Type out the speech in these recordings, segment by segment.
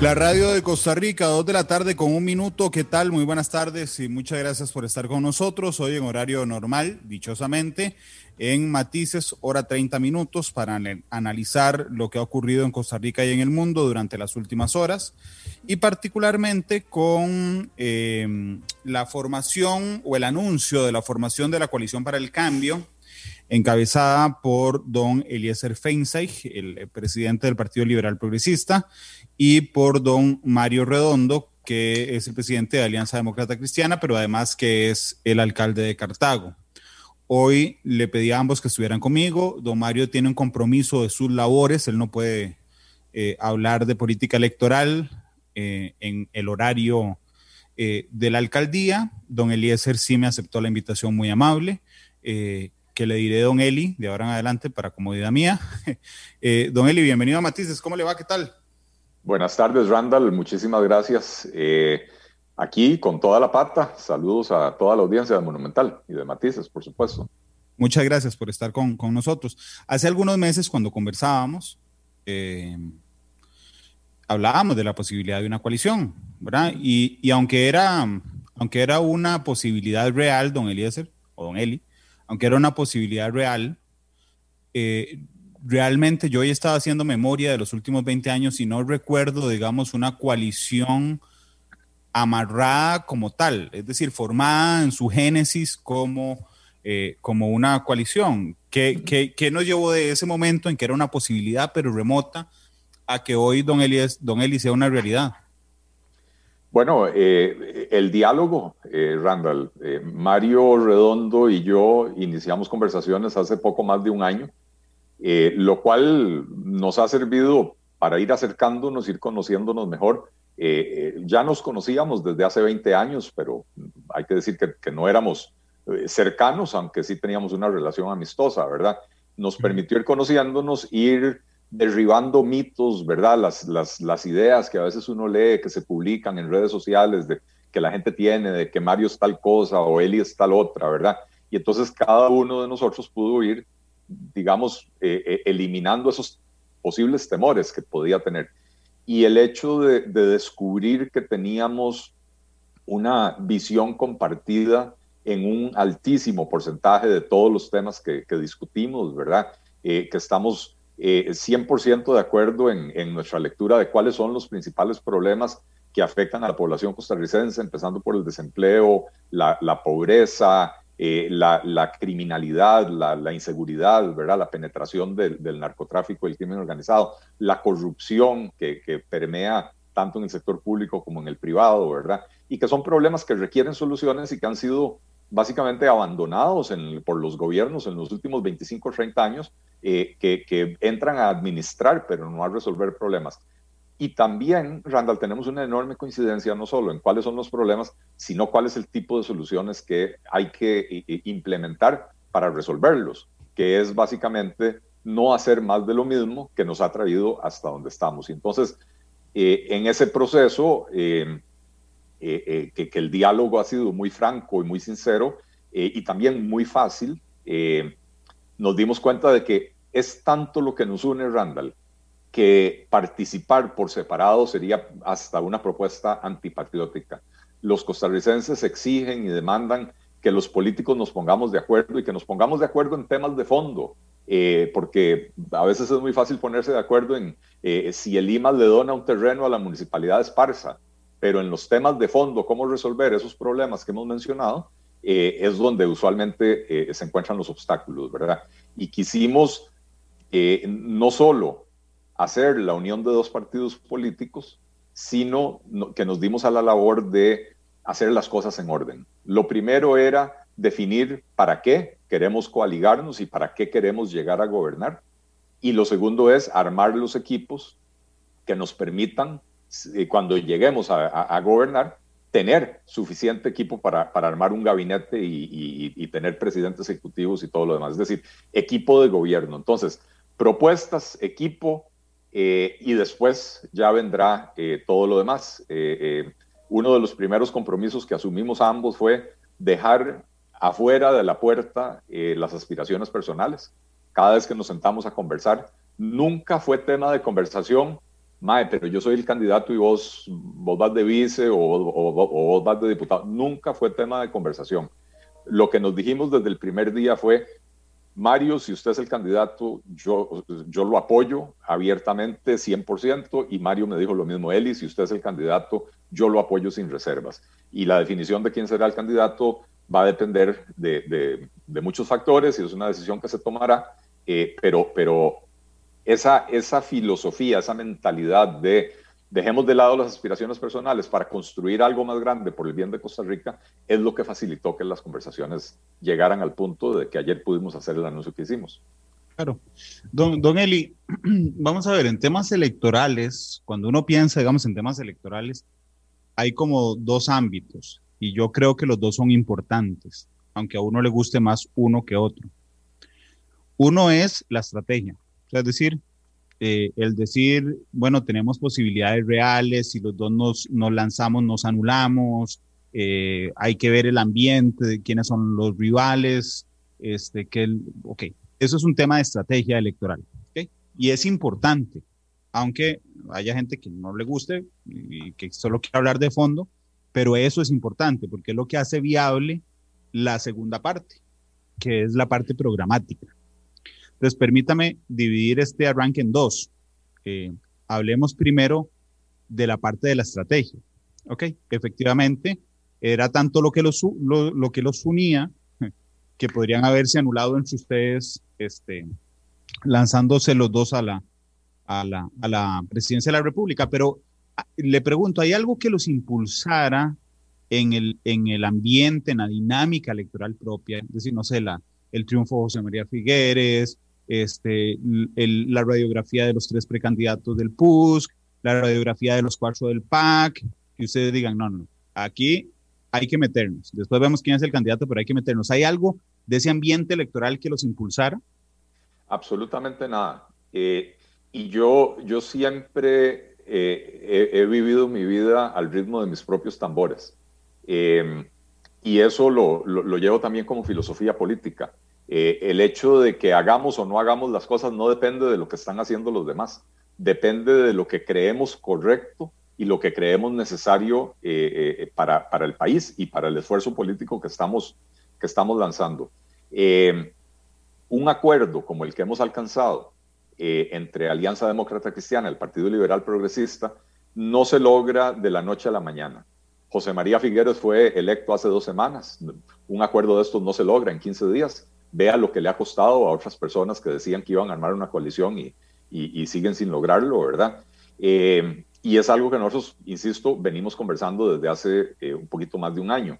La radio de Costa Rica, dos de la tarde con un minuto. ¿Qué tal? Muy buenas tardes y muchas gracias por estar con nosotros. Hoy en horario normal, dichosamente, en Matices, hora 30 minutos, para analizar lo que ha ocurrido en Costa Rica y en el mundo durante las últimas horas y particularmente con eh, la formación o el anuncio de la formación de la coalición para el cambio, encabezada por don Eliezer Feinseig, el presidente del Partido Liberal Progresista, y por don Mario Redondo, que es el presidente de Alianza Demócrata Cristiana, pero además que es el alcalde de Cartago. Hoy le pedí a ambos que estuvieran conmigo. Don Mario tiene un compromiso de sus labores, él no puede eh, hablar de política electoral, eh, en el horario eh, de la alcaldía. Don Eliezer sí me aceptó la invitación muy amable, eh, que le diré don Eli de ahora en adelante para comodidad mía. don Eli, bienvenido a Matices, ¿cómo le va? ¿Qué tal? Buenas tardes, Randall, muchísimas gracias. aquí con toda la pata, saludos a toda la audiencia de Monumental y de Matices, por supuesto. Muchas gracias por estar con, con nosotros. Hace algunos meses, cuando conversábamos, hablábamos de la posibilidad de una coalición, ¿verdad? Y, aunque, era, aunque era una posibilidad real, don Eliezer, o don Eli, aunque era una posibilidad real, eh, realmente yo hoy estaba haciendo memoria de los últimos 20 años y no recuerdo, digamos, una coalición amarrada como tal, es decir, formada en su génesis como, eh, como una coalición. ¿Qué, qué, qué nos llevó de ese momento en que era una posibilidad pero remota? a que hoy Don Eli, don Eli sea una realidad? Bueno, eh, el diálogo, eh, Randall, eh, Mario Redondo y yo iniciamos conversaciones hace poco más de un año, lo cual nos ha servido para ir acercándonos, ir conociéndonos mejor. ya nos conocíamos desde hace 20 años, pero hay que decir que, que no éramos cercanos, aunque sí teníamos una relación amistosa, ¿verdad? Nos permitió ir conociéndonos, ir derribando mitos, ¿verdad? Las, las, ideas que a veces uno lee, que se publican en redes sociales, de que la gente tiene, de que Mario es tal cosa o Eli es tal otra, ¿verdad? Y entonces cada uno de nosotros pudo ir, digamos, eh, eh, eliminando esos posibles temores que podía tener. Y el hecho de, de descubrir que teníamos una visión compartida en un altísimo porcentaje de todos los temas que, que discutimos, ¿verdad? Eh, que estamos 100% eh, de acuerdo en, nuestra lectura de cuáles son los principales problemas que afectan a la población costarricense, empezando por el desempleo, la, pobreza, eh, la, criminalidad, la, inseguridad, ¿verdad? la penetración del, narcotráfico y el crimen organizado, la corrupción que, que, permea tanto en el sector público como en el privado, ¿verdad? Y que son problemas que requieren soluciones y que han sido básicamente abandonados por los gobiernos en los últimos 25 o 30 años, eh, que, entran a administrar, pero no a resolver problemas. Y también, Randall, tenemos una enorme coincidencia no solo en cuáles son los problemas, sino cuál es el tipo de soluciones que hay que implementar para resolverlos, que es básicamente no hacer más de lo mismo que nos ha traído hasta donde estamos. Entonces, eh, en ese proceso, eh, eh, que, el diálogo ha sido muy franco y muy sincero eh, y también muy fácil, nos dimos cuenta de que es tanto lo que nos une, Randall, que participar por separado sería hasta una propuesta antipatriótica. Los costarricenses exigen y demandan que los políticos nos pongamos de acuerdo y que nos pongamos de acuerdo en temas de fondo, porque a veces es muy fácil ponerse de acuerdo en si el IMA le dona un terreno a la municipalidad de Esparza pero en los temas de fondo, cómo resolver esos problemas que hemos mencionado, eh, es donde usualmente eh, se encuentran los obstáculos, ¿verdad? Y quisimos eh, no solo hacer la unión de dos partidos políticos, sino que nos dimos a la labor de hacer las cosas en orden. Lo primero era definir para qué queremos coaligarnos y para qué queremos llegar a gobernar. Y lo segundo es armar los equipos que nos permitan cuando lleguemos a, gobernar, tener suficiente equipo para, armar un gabinete y, tener presidentes ejecutivos y todo lo demás. Es decir, equipo de gobierno. Entonces, propuestas, equipo, eh, y después ya vendrá eh, todo lo demás. Eh, uno de los primeros compromisos que asumimos ambos fue dejar afuera de la puerta eh, las aspiraciones personales. Cada vez que nos sentamos a conversar, nunca fue tema de conversación, Mae, pero yo soy el candidato y vos, vos vas de vice o, o, vos vas de diputado. Nunca fue tema de conversación. Lo que nos dijimos desde el primer día fue, Mario, si usted es el candidato, yo, yo lo apoyo abiertamente 100% y Mario me dijo lo mismo, Eli, si usted es el candidato, yo lo apoyo sin reservas. Y la definición de quién será el candidato va a depender de, de, muchos factores y es una decisión que se tomará, eh, pero, pero esa, esa filosofía, esa mentalidad de dejemos de lado las aspiraciones personales para construir algo más grande por el bien de Costa Rica, es lo que facilitó que las conversaciones llegaran al punto de que ayer pudimos hacer el anuncio que hicimos. Claro. Don, don Eli, vamos a ver, en temas electorales, cuando uno piensa, digamos, en temas electorales, hay como dos ámbitos y yo creo que los dos son importantes, aunque a uno le guste más uno que otro. Uno es la estrategia, es decir, eh, el decir, bueno, tenemos posibilidades reales, si los dos nos, nos lanzamos, nos anulamos, eh, hay que ver el ambiente, quiénes son los rivales, este, que el, ok, eso es un tema de estrategia electoral, y es importante, aunque haya gente que no le guste y que solo quiera hablar de fondo, pero eso es importante porque es lo que hace viable la segunda parte, que es la parte programática. Entonces, permítame dividir este arranque en dos. Eh, hablemos primero de la parte de la estrategia. Ok, efectivamente, era tanto lo que los, lo, que los unía que podrían haberse anulado entre ustedes, este, lanzándose los dos a la, a la, a la presidencia de la República. Pero ah, le pregunto, ¿hay algo que los impulsara en el, en el ambiente, en la dinámica electoral propia? Es decir, no sé, la, el triunfo de José María Figueres, este, la radiografía de los tres precandidatos del PUSC, la radiografía de los cuatro del PAC, que ustedes digan, no, no, aquí hay que meternos. Después vemos quién es el candidato, pero hay que meternos. ¿Hay algo de ese ambiente electoral que los impulsara? Absolutamente nada. Eh, y yo, yo siempre eh, he, vivido mi vida al ritmo de mis propios tambores. Eh, y eso lo, lo, llevo también como filosofía política. Eh, el hecho de que hagamos o no hagamos las cosas no depende de lo que están haciendo los demás, depende de lo que creemos correcto y lo que creemos necesario eh, eh, para, para, el país y para el esfuerzo político que estamos, que estamos lanzando. un acuerdo como el que hemos alcanzado entre Alianza Demócrata Cristiana el Partido Liberal Progresista no se logra de la noche a la mañana. José María Figueres fue electo hace dos semanas. Un acuerdo de estos no se logra en 15 días vea lo que le ha costado a otras personas que decían que iban a armar una coalición y, y, siguen sin lograrlo, ¿verdad? Eh, y es algo que nosotros, insisto, venimos conversando desde hace eh, un poquito más de un año.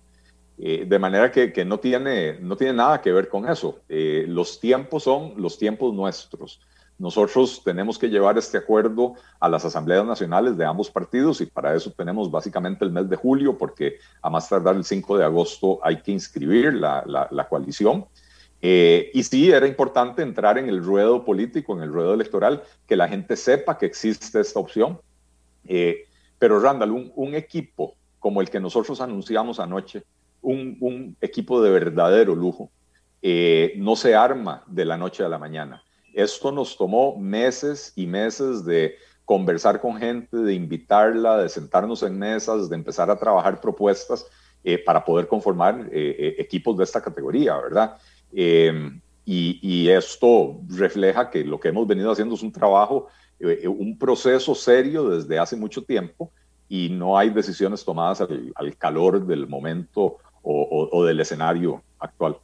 Eh, de manera que, que, no, tiene, no tiene nada que ver con eso. los tiempos son los tiempos nuestros. Nosotros tenemos que llevar este acuerdo a las asambleas nacionales de ambos partidos y para eso tenemos básicamente el mes de julio porque a más tardar el 5 de agosto hay que inscribir la, la, la coalición. Eh, y sí, era importante entrar en el ruedo político, en el ruedo electoral, que la gente sepa que existe esta opción. Eh, pero Randall, un, equipo como el que nosotros anunciamos anoche, un, equipo de verdadero lujo, eh, no se arma de la noche a la mañana. Esto nos tomó meses y meses de conversar con gente, de invitarla, de sentarnos en mesas, de empezar a trabajar propuestas para poder conformar equipos de esta categoría, ¿verdad? Em, y, esto refleja que lo que hemos venido haciendo es un trabajo, eh, un proceso serio desde hace mucho tiempo y no hay decisiones tomadas al, calor del momento o, del escenario actual.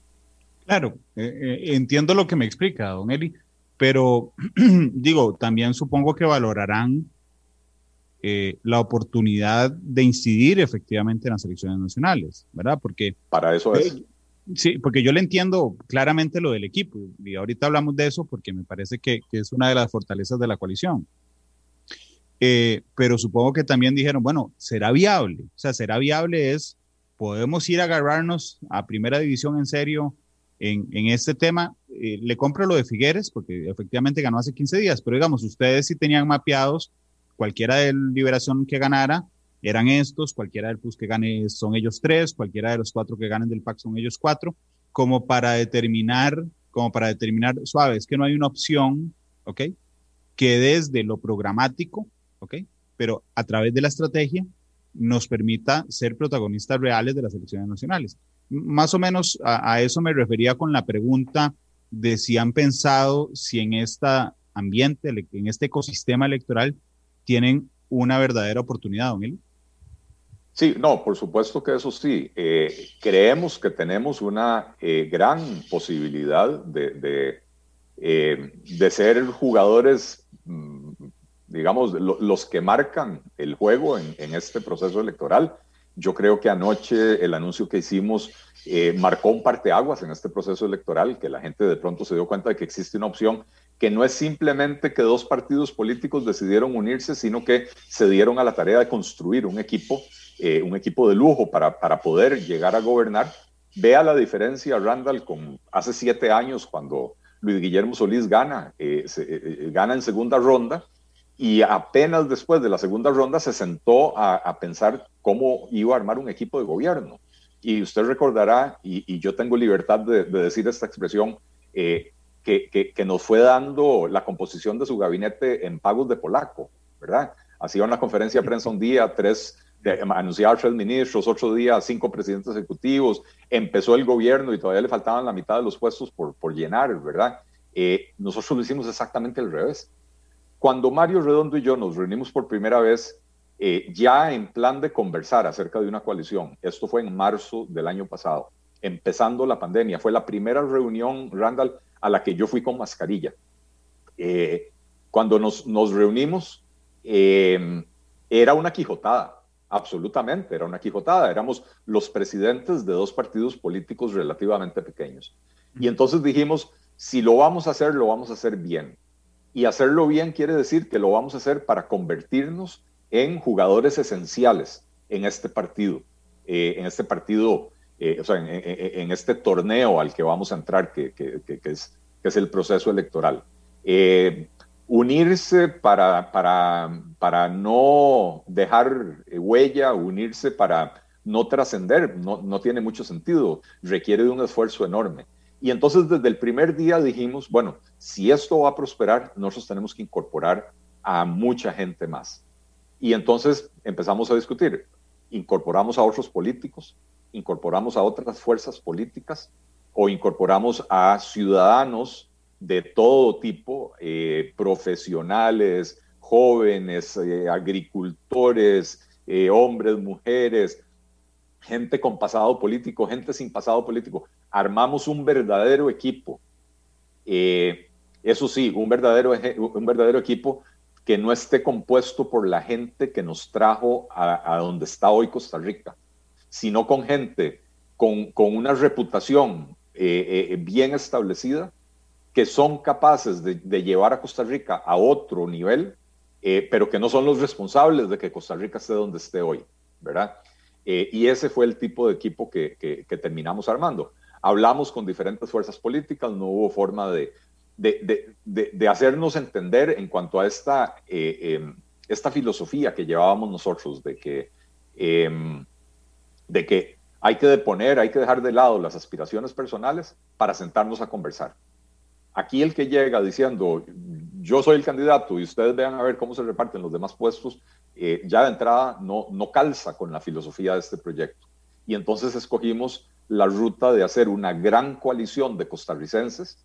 Claro, eh, eh, entiendo lo que me explica, don Eli, pero digo, también supongo que valorarán la oportunidad de incidir efectivamente en las elecciones nacionales, ¿verdad? Porque para eso es. Sí, porque yo le entiendo claramente lo del equipo y ahorita hablamos de eso porque me parece que, es una de las fortalezas de la coalición. Eh, pero supongo que también dijeron, bueno, será viable. O sea, será viable es, podemos ir a agarrarnos a primera división en serio en, este tema. Eh, le compro lo de Figueres porque efectivamente ganó hace 15 días, pero digamos, ustedes sí tenían mapeados cualquiera de liberación que ganara, eran estos, cualquiera del PUS que gane son ellos tres, cualquiera de los cuatro que ganen del PAC son ellos cuatro, como para determinar, como para determinar, suave, es que no hay una opción, ¿ok? Que desde lo programático, ¿ok? Pero a través de la estrategia nos permita ser protagonistas reales de las elecciones nacionales. Más o menos a, eso me refería con la pregunta de si han pensado si en este ambiente, en este ecosistema electoral, tienen una verdadera oportunidad, don Sí, no, por supuesto que eso sí. Eh, creemos que tenemos una eh, gran posibilidad de, de, eh, de ser jugadores, mm, digamos, los que marcan el juego en, en, este proceso electoral. Yo creo que anoche el anuncio que hicimos marcó un parteaguas en este proceso electoral, que la gente de pronto se dio cuenta de que existe una opción que no es simplemente que dos partidos políticos decidieron unirse, sino que se dieron a la tarea de construir un equipo eh, un equipo de lujo para, para poder llegar a gobernar. Vea la diferencia, Randall, con hace siete años cuando Luis Guillermo Solís gana, eh, eh, gana en segunda ronda y apenas después de la segunda ronda se sentó a, pensar cómo iba a armar un equipo de gobierno. Y usted recordará, y, yo tengo libertad de, decir esta expresión, que, que, que, nos fue dando la composición de su gabinete en pagos de polaco, ¿verdad? Hacía una conferencia de prensa un día, tres anunciar tres ministros, otro día cinco presidentes ejecutivos, empezó el gobierno y todavía le faltaban la mitad de los puestos por, por llenar, ¿verdad? Eh, nosotros lo hicimos exactamente al revés. Cuando Mario Redondo y yo nos reunimos por primera vez, eh, ya en plan de conversar acerca de una coalición, esto fue en marzo del año pasado, empezando la pandemia, fue la primera reunión, Randall, a la que yo fui con mascarilla. Eh, cuando nos, nos reunimos, era una quijotada Absolutamente, era una quijotada. Éramos los presidentes de dos partidos políticos relativamente pequeños. Y entonces dijimos, si lo vamos a hacer, lo vamos a hacer bien. Y hacerlo bien quiere decir que lo vamos a hacer para convertirnos en jugadores esenciales en este partido, eh, en este partido, eh, o sea, en, este torneo al que vamos a entrar, que, es, que es, el proceso electoral. Eh, unirse para, para, para no dejar huella, unirse para no trascender, no, no tiene mucho sentido, requiere de un esfuerzo enorme. Y entonces desde el primer día dijimos, bueno, si esto va a prosperar, nosotros tenemos que incorporar a mucha gente más. Y entonces empezamos a discutir, incorporamos a otros políticos, incorporamos a otras fuerzas políticas o incorporamos a ciudadanos de todo tipo, eh, profesionales, jóvenes, eh, agricultores, eh, hombres, mujeres, gente con pasado político, gente sin pasado político. Armamos un verdadero equipo. eso sí, un verdadero, un verdadero equipo que no esté compuesto por la gente que nos trajo a, donde está hoy Costa Rica, sino con gente con, con una reputación bien establecida que son capaces de, llevar a Costa Rica a otro nivel, eh, pero que no son los responsables de que Costa Rica esté donde esté hoy, ¿verdad? Eh, y ese fue el tipo de equipo que, terminamos armando. Hablamos con diferentes fuerzas políticas, no hubo forma de, de, de hacernos entender en cuanto a esta, eh, em, esta filosofía que llevábamos nosotros, de que, em, de que hay que deponer, hay que dejar de lado las aspiraciones personales para sentarnos a conversar. Aquí el que llega diciendo, yo soy el candidato y ustedes vean a ver cómo se reparten los demás puestos, eh, ya de entrada no, no calza con la filosofía de este proyecto. Y entonces escogimos la ruta de hacer una gran coalición de costarricenses.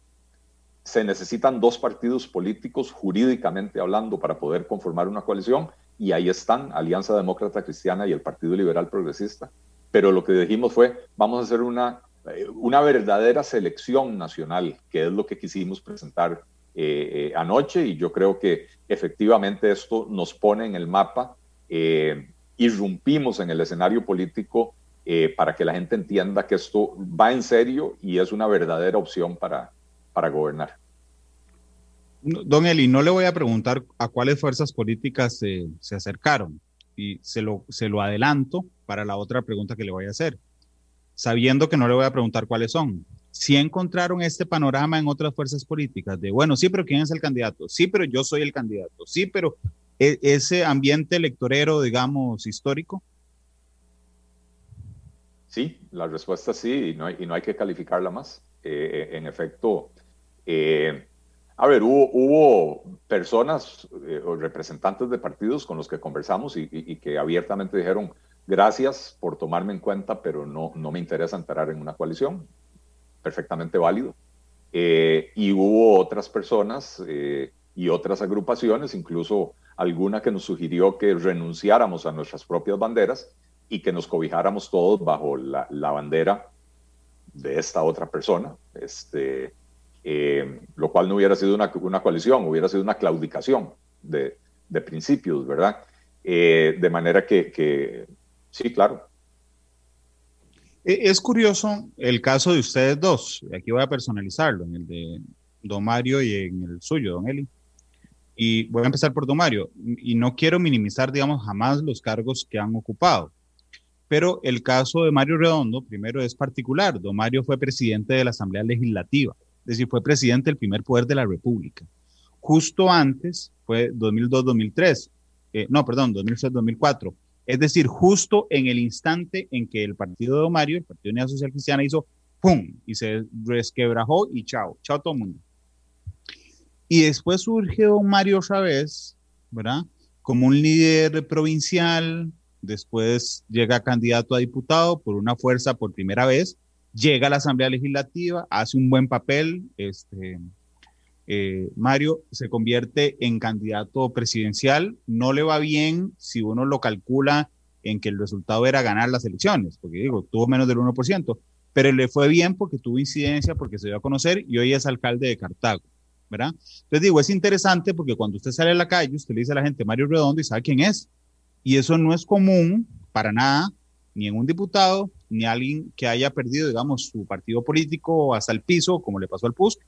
Se necesitan dos partidos políticos jurídicamente hablando para poder conformar una coalición y ahí están Alianza Demócrata Cristiana y el Partido Liberal Progresista. Pero lo que dijimos fue, vamos a hacer una una verdadera selección nacional, que es lo que quisimos presentar eh, eh, anoche y yo creo que efectivamente esto nos pone en el mapa, irrumpimos en el escenario político para que la gente entienda que esto va en serio y es una verdadera opción para, para gobernar. Don Eli, no le voy a preguntar a cuáles fuerzas políticas se, se acercaron y se lo, se lo adelanto para la otra pregunta que le voy a hacer sabiendo que no le voy a preguntar cuáles son. Si encontraron este panorama en otras fuerzas políticas, de bueno, sí, pero ¿quién es el candidato? Sí, pero yo soy el candidato. Sí, pero e, ese ambiente electorero, digamos, histórico? Sí, la respuesta sí, y no hay, y no hay que calificarla más. Eh, en efecto, eh, a ver, hubo, hubo personas eh, o representantes de partidos con los que conversamos y, que abiertamente dijeron, gracias por tomarme en cuenta, pero no, no me interesa entrar en una coalición. Perfectamente válido. y hubo otras personas y otras agrupaciones, incluso alguna que nos sugirió que renunciáramos a nuestras propias banderas y que nos cobijáramos todos bajo la, la bandera de esta otra persona, este, eh, lo cual no hubiera sido una, una, coalición, hubiera sido una claudicación de, de principios, ¿verdad? Eh, de manera que, que, sí, claro. E, es curioso el caso de ustedes dos, aquí voy a personalizarlo, en el de Don Mario y en el suyo, Don Eli. Y voy a empezar por Don Mario, y no quiero minimizar, digamos, jamás los cargos que han ocupado. Pero el caso de Mario Redondo, primero, es particular. Don Mario fue presidente de la Asamblea Legislativa, es decir, fue presidente del primer poder de la República. Justo antes fue 2002-2003, eh, no, perdón, 2006-2004. Es decir, justo en el instante en que el partido de Don Mario, el Partido de Unidad Social Cristiana, hizo ¡pum! y se resquebrajó y chao, chao todo el mundo. Y después surge Don Mario otra vez, ¿verdad? Como un líder provincial, después llega candidato a diputado por una fuerza por primera vez, llega a la Asamblea Legislativa, hace un buen papel, este, eh, Mario se convierte en candidato presidencial, no le va bien si uno lo calcula en que el resultado era ganar las elecciones, porque digo, tuvo menos del 1%, pero le fue bien porque tuvo incidencia, porque se dio a conocer y hoy es alcalde de Cartago, ¿verdad? Entonces digo, es interesante porque cuando usted sale a la calle, usted le dice a la gente Mario Redondo y sabe quién es, y eso no es común para nada, ni en un diputado, ni alguien que haya perdido, digamos, su partido político hasta el piso, como le pasó al PUSC,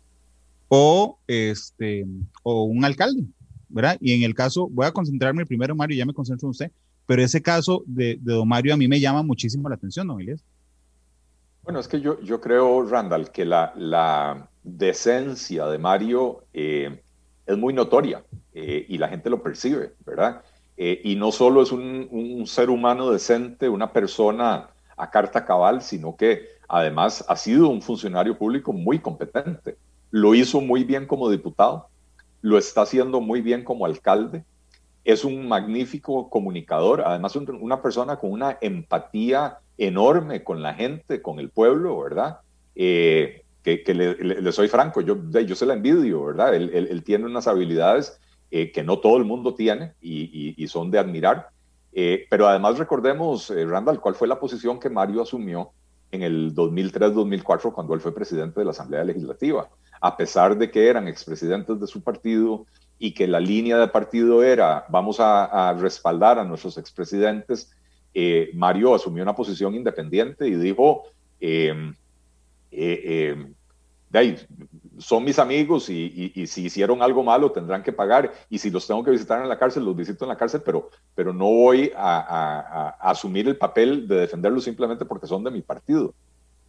o, este, o un alcalde, ¿verdad? Y en el caso, voy a concentrarme primero, Mario, ya me concentro en usted, pero ese caso de, de don Mario a mí me llama muchísimo la atención, don Elias. Bueno, es que yo, yo creo, Randall, que la, la decencia de Mario eh, es muy notoria eh, y la gente lo percibe, ¿verdad? Eh, y no solo es un, ser humano decente, una persona a carta cabal, sino que además ha sido un funcionario público muy competente. Lo hizo muy bien como diputado, lo está haciendo muy bien como alcalde, es un magnífico comunicador, además una persona con una empatía enorme con la gente, con el pueblo, ¿verdad? Eh, que, le, soy franco, yo, yo se la envidio, ¿verdad? él tiene unas habilidades eh, que no todo el mundo tiene y, son de admirar. Eh, pero además recordemos, Randall, cuál fue la posición que Mario asumió en el 2003-2004 cuando él fue presidente de la Asamblea Legislativa. A pesar de que eran expresidentes de su partido y que la línea de partido era vamos a, respaldar a nuestros expresidentes, Mario asumió una posición independiente y dijo, eh, son mis amigos y, si hicieron algo malo tendrán que pagar y si los tengo que visitar en la cárcel, los visito en la cárcel, pero, pero no voy a, asumir el papel de defenderlos simplemente porque son de mi partido.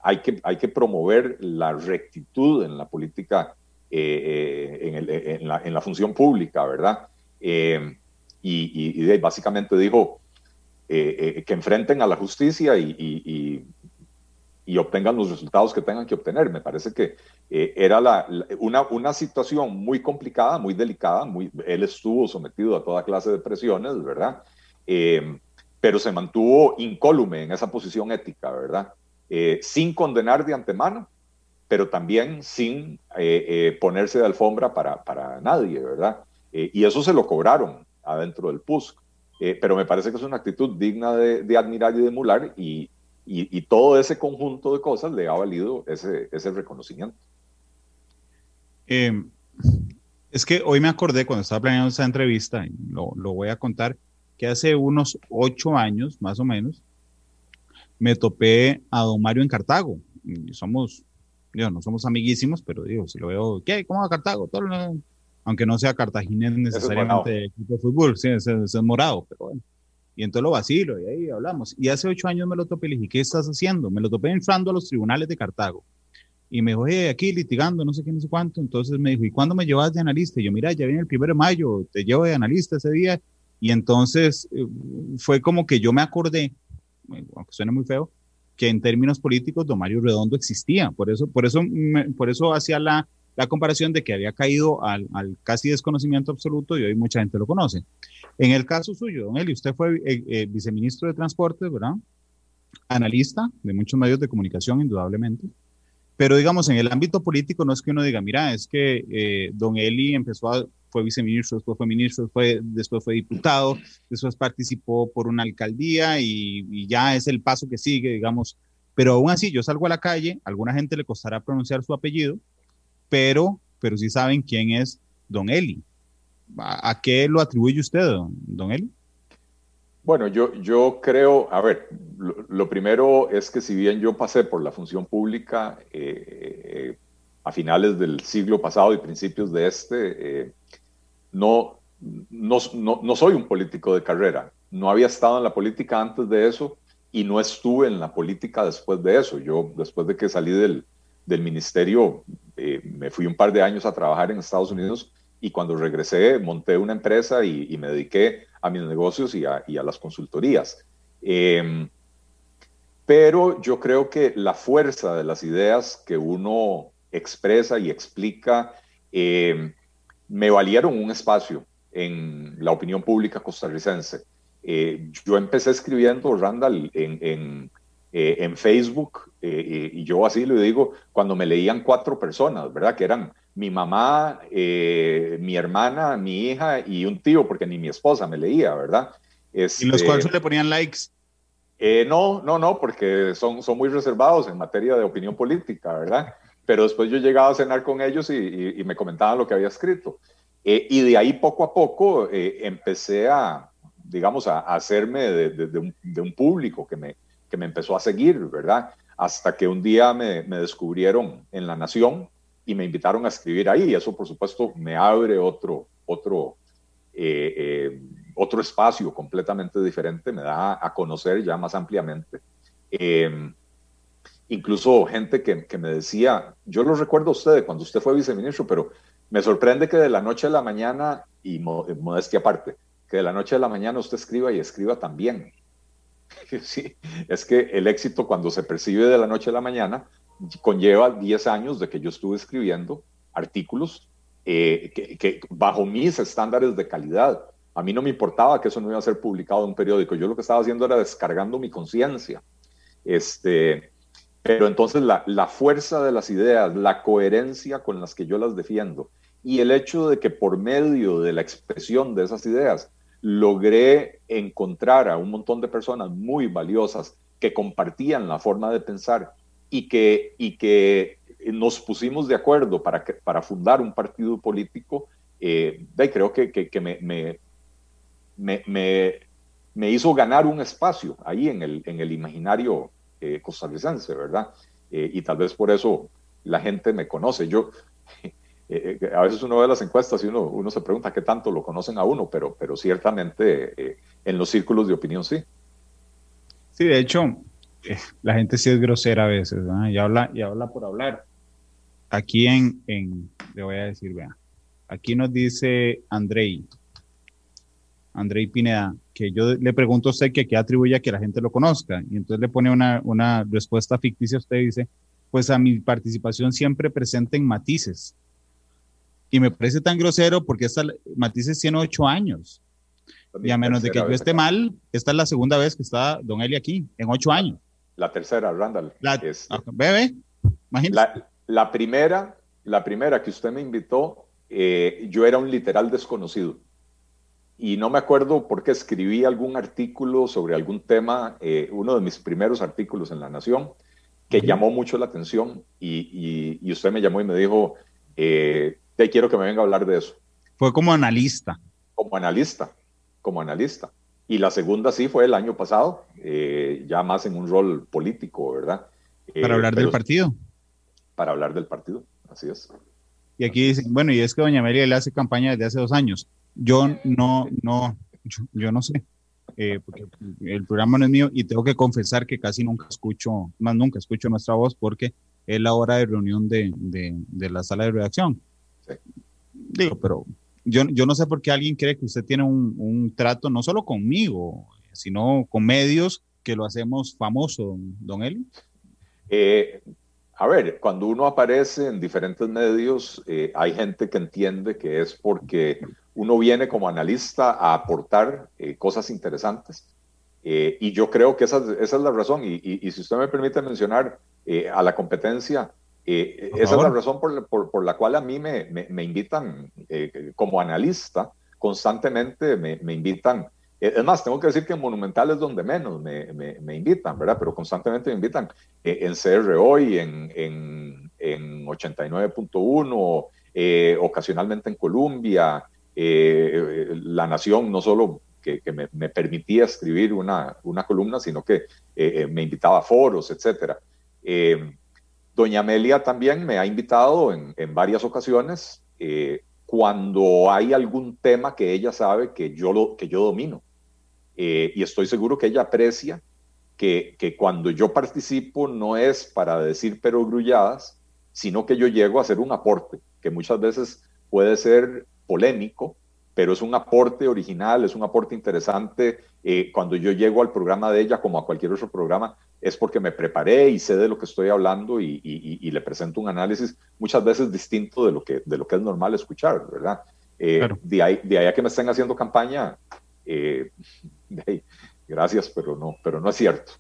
Hay que, hay que promover la rectitud en la política, eh, eh, en, la, función pública, ¿verdad? Eh, y, básicamente dijo que enfrenten a la justicia y y obtengan los resultados que tengan que obtener. Me parece que eh, era la, una, una, situación muy complicada, muy delicada, muy, él estuvo sometido a toda clase de presiones, ¿verdad? Eh, pero se mantuvo incólume en esa posición ética, ¿verdad? Eh, sin condenar de antemano, pero también sin ponerse de alfombra para, para nadie, ¿verdad? y eso se lo cobraron adentro del PUSC. pero me parece que es una actitud digna de, de admirar y de emular y, y, todo ese conjunto de cosas le ha valido ese, ese reconocimiento. Em, es que hoy me acordé cuando estaba planeando esa entrevista, y lo, lo, voy a contar, que hace unos ocho años, más o menos, me topé a don Mario en Cartago. Y somos, digo, no somos amiguísimos, pero digo, si lo veo, ¿qué? ¿Cómo va Cartago? Todo, aunque no sea cartaginés necesariamente equipo de fútbol, sí, es, es morado, pero bueno. Y entonces lo vacilo y ahí hablamos. Y hace ocho años me lo topé y le dije, ¿qué estás haciendo? Me lo topé entrando a los tribunales de Cartago. y me dijo, aquí litigando, no sé qué, no sé cuánto. Entonces me dijo, ¿y cuándo me llevas de analista? Y yo, mira, ya viene el primero de mayo, te llevo de analista ese día. Y entonces eh, fue como que yo me acordé, aunque suene muy feo, que en términos políticos don Mario Redondo existía. Por eso, por eso, por eso hacía la, la comparación de que había caído al, al, casi desconocimiento absoluto y hoy mucha gente lo conoce. En el caso suyo, don Eli, usted fue eh, eh, viceministro de Transporte, ¿verdad? Analista de muchos medios de comunicación, indudablemente. Pero digamos, en el ámbito político no es que uno diga, mira, es que eh, don Eli empezó a, fue viceministro, después fue ministro, después fue diputado, después participó por una alcaldía y, ya es el paso que sigue, digamos. Pero aún así, yo salgo a la calle, a alguna gente le costará pronunciar su apellido, pero, pero sí saben quién es don Eli. ¿A, qué lo atribuye usted, don Eli? Bueno, yo, yo creo, a ver, lo, primero es que si bien yo pasé por la función pública eh, eh, a finales del siglo pasado y principios de este, eh, no, no, no, no, soy un político de carrera. No había estado en la política antes de eso y no estuve en la política después de eso. Yo, después de que salí del, del ministerio, me fui un par de años a trabajar en Estados Unidos y cuando regresé monté una empresa y, y me dediqué a mis negocios y a, las consultorías. Eh, pero yo creo que la fuerza de las ideas que uno expresa y explica eh, me valieron un espacio en la opinión pública costarricense. Eh, yo empecé escribiendo, Randall, en, en, eh, Facebook, eh, y yo así lo digo, cuando me leían cuatro personas, ¿verdad? Que eran mi mamá, eh, mi hermana, mi hija y un tío, porque ni mi esposa me leía, ¿verdad? Este, ¿Y los cuales le ponían likes? Eh, no, no, no, porque son, son muy reservados en materia de opinión política, ¿verdad? Pero después yo llegaba a cenar con ellos y, y, y me comentaban lo que había escrito. Eh, y de ahí poco a poco empecé a, digamos, a, a hacerme de, de, de, un, de, un, público que me, que me empezó a seguir, ¿verdad? Hasta que un día me, me descubrieron en La Nación, y me invitaron a escribir ahí. Y eso, por supuesto, me abre otro, otro, eh, eh, otro espacio completamente diferente, me da a conocer ya más ampliamente. Eh, incluso gente que, que, me decía, yo lo recuerdo a usted cuando usted fue viceministro, pero me sorprende que de la noche a la mañana, y modestia aparte, que de la noche a la mañana usted escriba y escriba también. Sí, es que el éxito cuando se percibe de la noche a la mañana conlleva 10 años de que yo estuve escribiendo artículos eh, que, que, bajo mis estándares de calidad. A mí no me importaba que eso no iba a ser publicado en un periódico. Yo lo que estaba haciendo era descargando mi conciencia. Este, pero entonces la, la, fuerza de las ideas, la coherencia con las que yo las defiendo y el hecho de que por medio de la expresión de esas ideas logré encontrar a un montón de personas muy valiosas que compartían la forma de pensar y que, y que nos pusimos de acuerdo para, que, para fundar un partido político, eh, creo que, que, que me, me, me, me, hizo ganar un espacio ahí en el, en el imaginario eh, costarricense, ¿verdad? Eh, y tal vez por eso la gente me conoce. Yo, eh, a veces uno ve las encuestas y uno, uno se pregunta qué tanto lo conocen a uno, pero, pero ciertamente eh, en los círculos de opinión sí. Sí, de hecho, la gente sí es grosera a veces, ¿no? y, habla, y habla por hablar. Aquí en, en, le voy a decir, vea, aquí nos dice Andrei, Andrei Pineda, que yo le pregunto a usted que qué atribuye a que la gente lo conozca, y entonces le pone una, una respuesta ficticia, usted dice, pues a mi participación siempre presente en matices. Y me parece tan grosero porque esta matices tiene ocho años. Y a menos de que yo esté mal, esta es la segunda vez que está Don Eli aquí, en ocho años. La tercera, Randall. La, este, bebé, imagínate. La, la, primera, la primera que usted me invitó, eh, yo era un literal desconocido. Y no me acuerdo por qué escribí algún artículo sobre algún tema, eh, uno de mis primeros artículos en La Nación, que llamó mucho la atención y, y, y, usted me llamó y me dijo, eh, te quiero que me venga a hablar de eso. Fue como analista. Como analista, como analista. Y la segunda sí fue el año pasado, eh, ya más en un rol político, ¿verdad? Eh, para hablar del partido. Para hablar del partido, así es. Y aquí dicen, bueno, y es que doña Amelia le hace campaña desde hace dos años. Yo no, no, yo, yo no sé, eh, porque el programa no es mío y tengo que confesar que casi nunca escucho, más nunca escucho nuestra voz porque es la hora de reunión de, de, la sala de redacción. Digo, pero yo, yo no sé por qué alguien cree que usted tiene un, un trato no solo conmigo, sino con medios que lo hacemos famoso, don Eli. Eh, a ver, cuando uno aparece en diferentes medios, eh, hay gente que entiende que es porque uno viene como analista a aportar eh, cosas interesantes. Eh, y yo creo que esa, esa es la razón. Y, y, si usted me permite mencionar a la competencia, esa es la razón por, por, por, la cual a mí me, me, me invitan como analista, constantemente me, me invitan eh, es más, tengo que decir que en Monumental es donde menos me, me, invitan, ¿verdad? Pero constantemente me invitan eh, en CR Hoy, en, en, en 89.1, eh, ocasionalmente en Colombia, La Nación, no solo que, que me, me, permitía escribir una, una columna, sino que me invitaba a foros, etc. Doña Amelia también me ha invitado en, en varias ocasiones cuando hay algún tema que ella sabe que yo, lo, que yo domino. Eh, y estoy seguro que ella aprecia que, que, cuando yo participo no es para decir perogrulladas, sino que yo llego a hacer un aporte, que muchas veces puede ser polémico, pero es un aporte original, es un aporte interesante. Eh, cuando yo llego al programa de ella, como a cualquier otro programa, es porque me preparé y sé de lo que estoy hablando y, y, le presento un análisis muchas veces distinto de lo que, de lo que es normal escuchar, ¿verdad? Eh, de, ahí, de ahí a que me estén haciendo campaña, eh, gracias, pero no, pero no es cierto.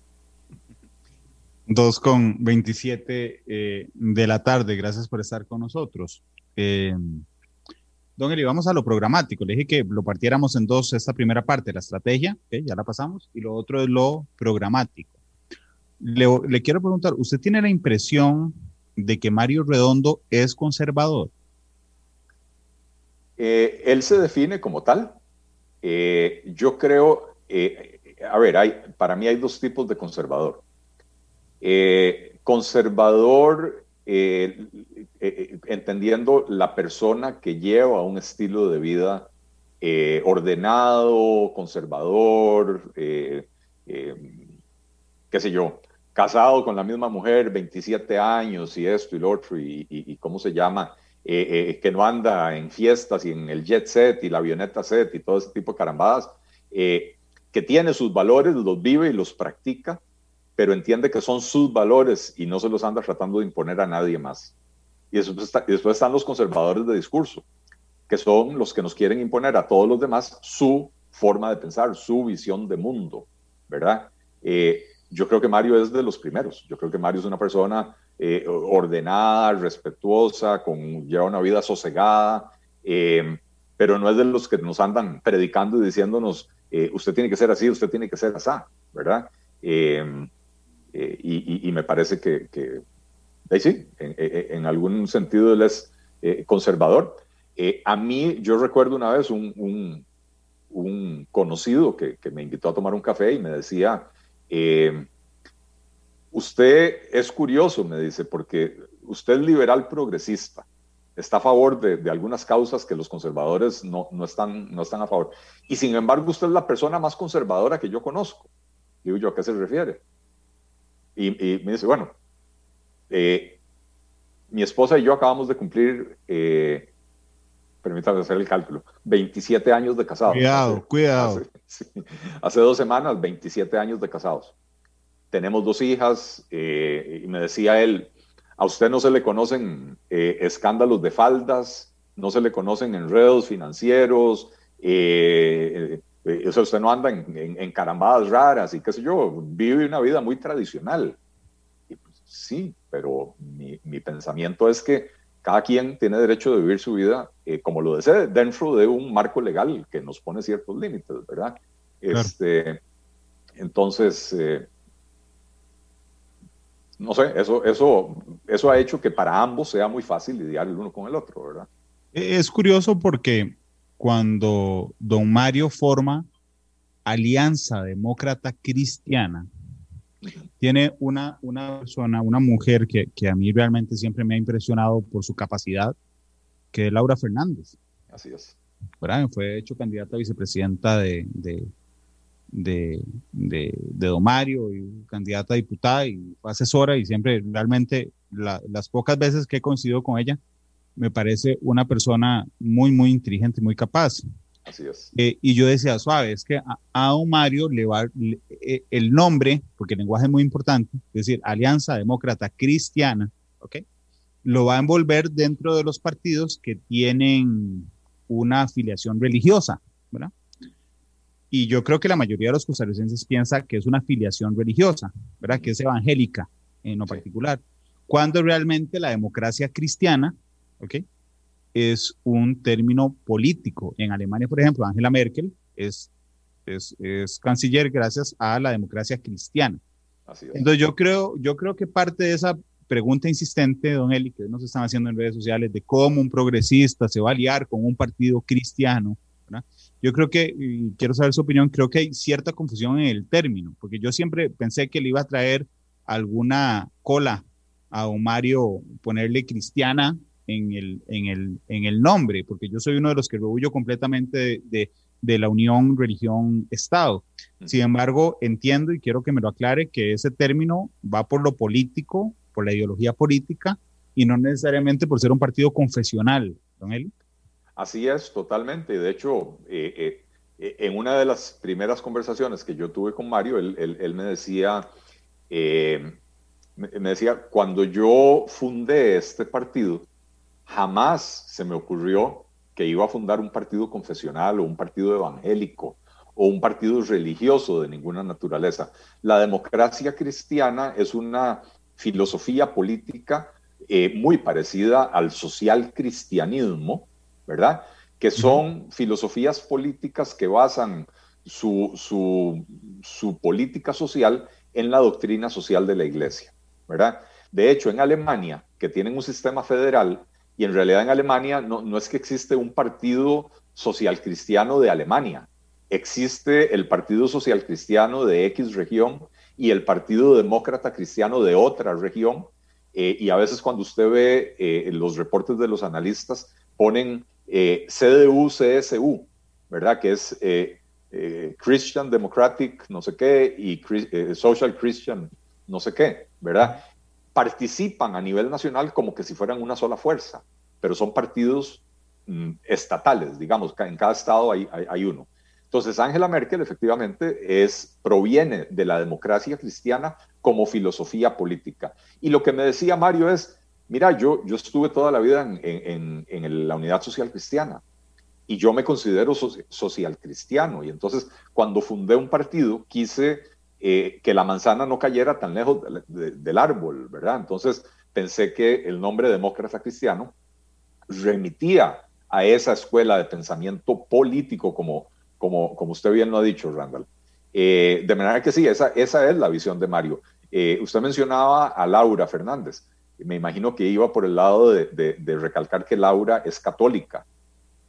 2 con 27 eh, de la tarde, gracias por estar con nosotros. Eh, don Eli, vamos a lo programático. Le dije que lo partiéramos en dos, esta primera parte, la estrategia, ya la pasamos, y lo otro es lo programático. Le, quiero preguntar, ¿usted tiene la impresión de que Mario Redondo es conservador? Eh, él se define como tal. Eh, yo creo, eh, a ver, hay, para mí hay dos tipos de conservador. Conservador, entendiendo la persona que lleva un estilo de vida ordenado, conservador, qué sé yo, casado con la misma mujer, 27 años y esto y lo otro, y, y cómo se llama, eh, eh, que no anda en fiestas y en el jet set y la avioneta set y todo ese tipo de carambadas, eh, que tiene sus valores, los vive y los practica, pero entiende que son sus valores y no se los anda tratando de imponer a nadie más. Y y después están los conservadores de discurso, que son los que nos quieren imponer a todos los demás su forma de pensar, su visión de mundo, ¿verdad? Yo creo que Mario es de los primeros. Yo creo que Mario es una persona eh, ordenada, respetuosa, con, lleva una vida sosegada, eh, pero no es de los que nos andan predicando y diciéndonos, eh, usted tiene que ser así, usted tiene que ser así, ¿verdad? Y, me parece que, que sí, en, algún sentido él es conservador. a mí, yo recuerdo una vez un, un, conocido que, que, me invitó a tomar un café y me decía, Usted es curioso, me dice, porque usted es liberal progresista, está a favor de, algunas causas que los conservadores no, no, están, no están a favor. Y sin embargo, usted es la persona más conservadora que yo conozco. Digo yo, ¿a qué se refiere? Y, me dice, bueno, eh, mi esposa y yo acabamos de cumplir, eh, permítame hacer el cálculo, 27 años de casados. Cuidado, cuidado. hace dos semanas, 27 años de casados tenemos dos hijas, eh, y me decía él, a usted no se le conocen eh, escándalos de faldas, no se le conocen enredos financieros, eh, o sea, usted no anda en, en, carambadas raras y qué sé yo, vive una vida muy tradicional. Pues, sí, pero mi, pensamiento es que cada quien tiene derecho de vivir su vida como lo desee, dentro de un marco legal que nos pone ciertos límites, ¿verdad? Este, entonces, no sé, eso, eso, eso ha hecho que para ambos sea muy fácil lidiar el uno con el otro, ¿verdad? E, es curioso porque cuando don Mario forma Alianza Demócrata Cristiana, tiene una, una persona, una mujer que, que, a mí realmente siempre me ha impresionado por su capacidad, que es Laura Fernández. Así es. ¿verdad? Fue hecho candidata a vicepresidenta de, de, de, de, de Don Mario, y candidata a diputada y fue asesora y siempre realmente las pocas veces que he coincidido con ella, me parece una persona muy, muy inteligente, muy capaz. Así es. Eh, y yo decía, suave, es que a, Don Mario le va eh, el nombre, porque el lenguaje es muy importante, es decir, Alianza Demócrata Cristiana, ¿ok? Lo va a envolver dentro de los partidos que tienen una afiliación religiosa, ¿verdad? Y yo creo que la mayoría de los costarricenses piensa que es una afiliación religiosa, ¿verdad? Que es evangélica en lo particular. Cuando realmente la democracia cristiana, ¿ok? Es un término político. En Alemania, por ejemplo, Angela Merkel es, es, es canciller gracias a la democracia cristiana. Así es. Entonces yo creo, yo creo que parte de esa pregunta insistente, don Eli, que nos están haciendo en redes sociales, de cómo un progresista se va a aliar con un partido cristiano, ¿verdad? Yo creo que, y quiero saber su opinión, creo que hay cierta confusión en el término, porque yo siempre pensé que le iba a traer alguna cola a don Mario ponerle cristiana en el, en el, en el nombre, porque yo soy uno de los que rehuyo completamente de, de, la unión religión-Estado. Sin embargo, entiendo y quiero que me lo aclare que ese término va por lo político, por la ideología política y no necesariamente por ser un partido confesional, don Eli. Así es, totalmente. De hecho, eh, eh, en una de las primeras conversaciones que yo tuve con Mario, él, me decía, eh, me decía, cuando yo fundé este partido, jamás se me ocurrió que iba a fundar un partido confesional o un partido evangélico o un partido religioso de ninguna naturaleza. La democracia cristiana es una filosofía política muy parecida al social cristianismo, ¿verdad? Que son filosofías políticas que basan su, su, política social en la doctrina social de la iglesia, ¿verdad? De hecho, en Alemania, que tienen un sistema federal, y en realidad en Alemania no, no es que existe un partido social cristiano de Alemania, existe el Partido Social Cristiano de X región y el Partido Demócrata Cristiano de otra región. Eh, y a veces cuando usted ve eh, los reportes de los analistas, ponen eh, CDU-CSU, ¿verdad? Que es eh, eh, Christian Democratic, no sé qué, y Social Christian, no sé qué, ¿verdad? Participan a nivel nacional como que si fueran una sola fuerza, pero son partidos mm, estatales, digamos, en cada estado hay, hay, uno. Entonces, Angela Merkel efectivamente es, proviene de la democracia cristiana como filosofía política. Y lo que me decía Mario es, Mira, yo, yo estuve toda la vida en, en, la unidad social cristiana y yo me considero social cristiano. Y entonces, cuando fundé un partido, quise eh, que la manzana no cayera tan lejos del árbol, ¿verdad? Entonces, pensé que el nombre demócrata cristiano remitía a esa escuela de pensamiento político, como, como, como usted bien lo ha dicho, Randall. Eh, de manera que sí, esa, esa es la visión de Mario. Eh, usted mencionaba a Laura Fernández me imagino que iba por el lado de, recalcar que Laura es católica.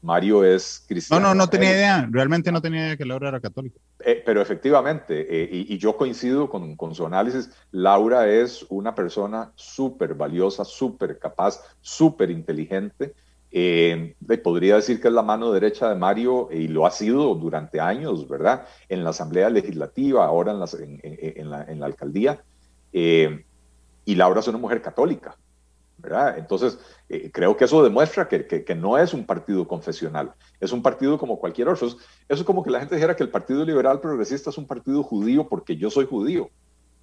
Mario es cristiano. No, no, no tenía idea, realmente no tenía idea que Laura era católica. Eh, pero efectivamente, eh, y, yo coincido con, con, su análisis, Laura es una persona súper valiosa, súper capaz, súper inteligente. Eh, podría decir que es la mano derecha de Mario y lo ha sido durante años, ¿verdad? En la Asamblea Legislativa, ahora en, las, en, la, en la, alcaldía y Laura es una mujer católica, ¿verdad? Entonces, eh, creo que eso demuestra que, que, no es un partido confesional, es un partido como cualquier otro. Eso es como que la gente dijera que el Partido Liberal Progresista es un partido judío porque yo soy judío.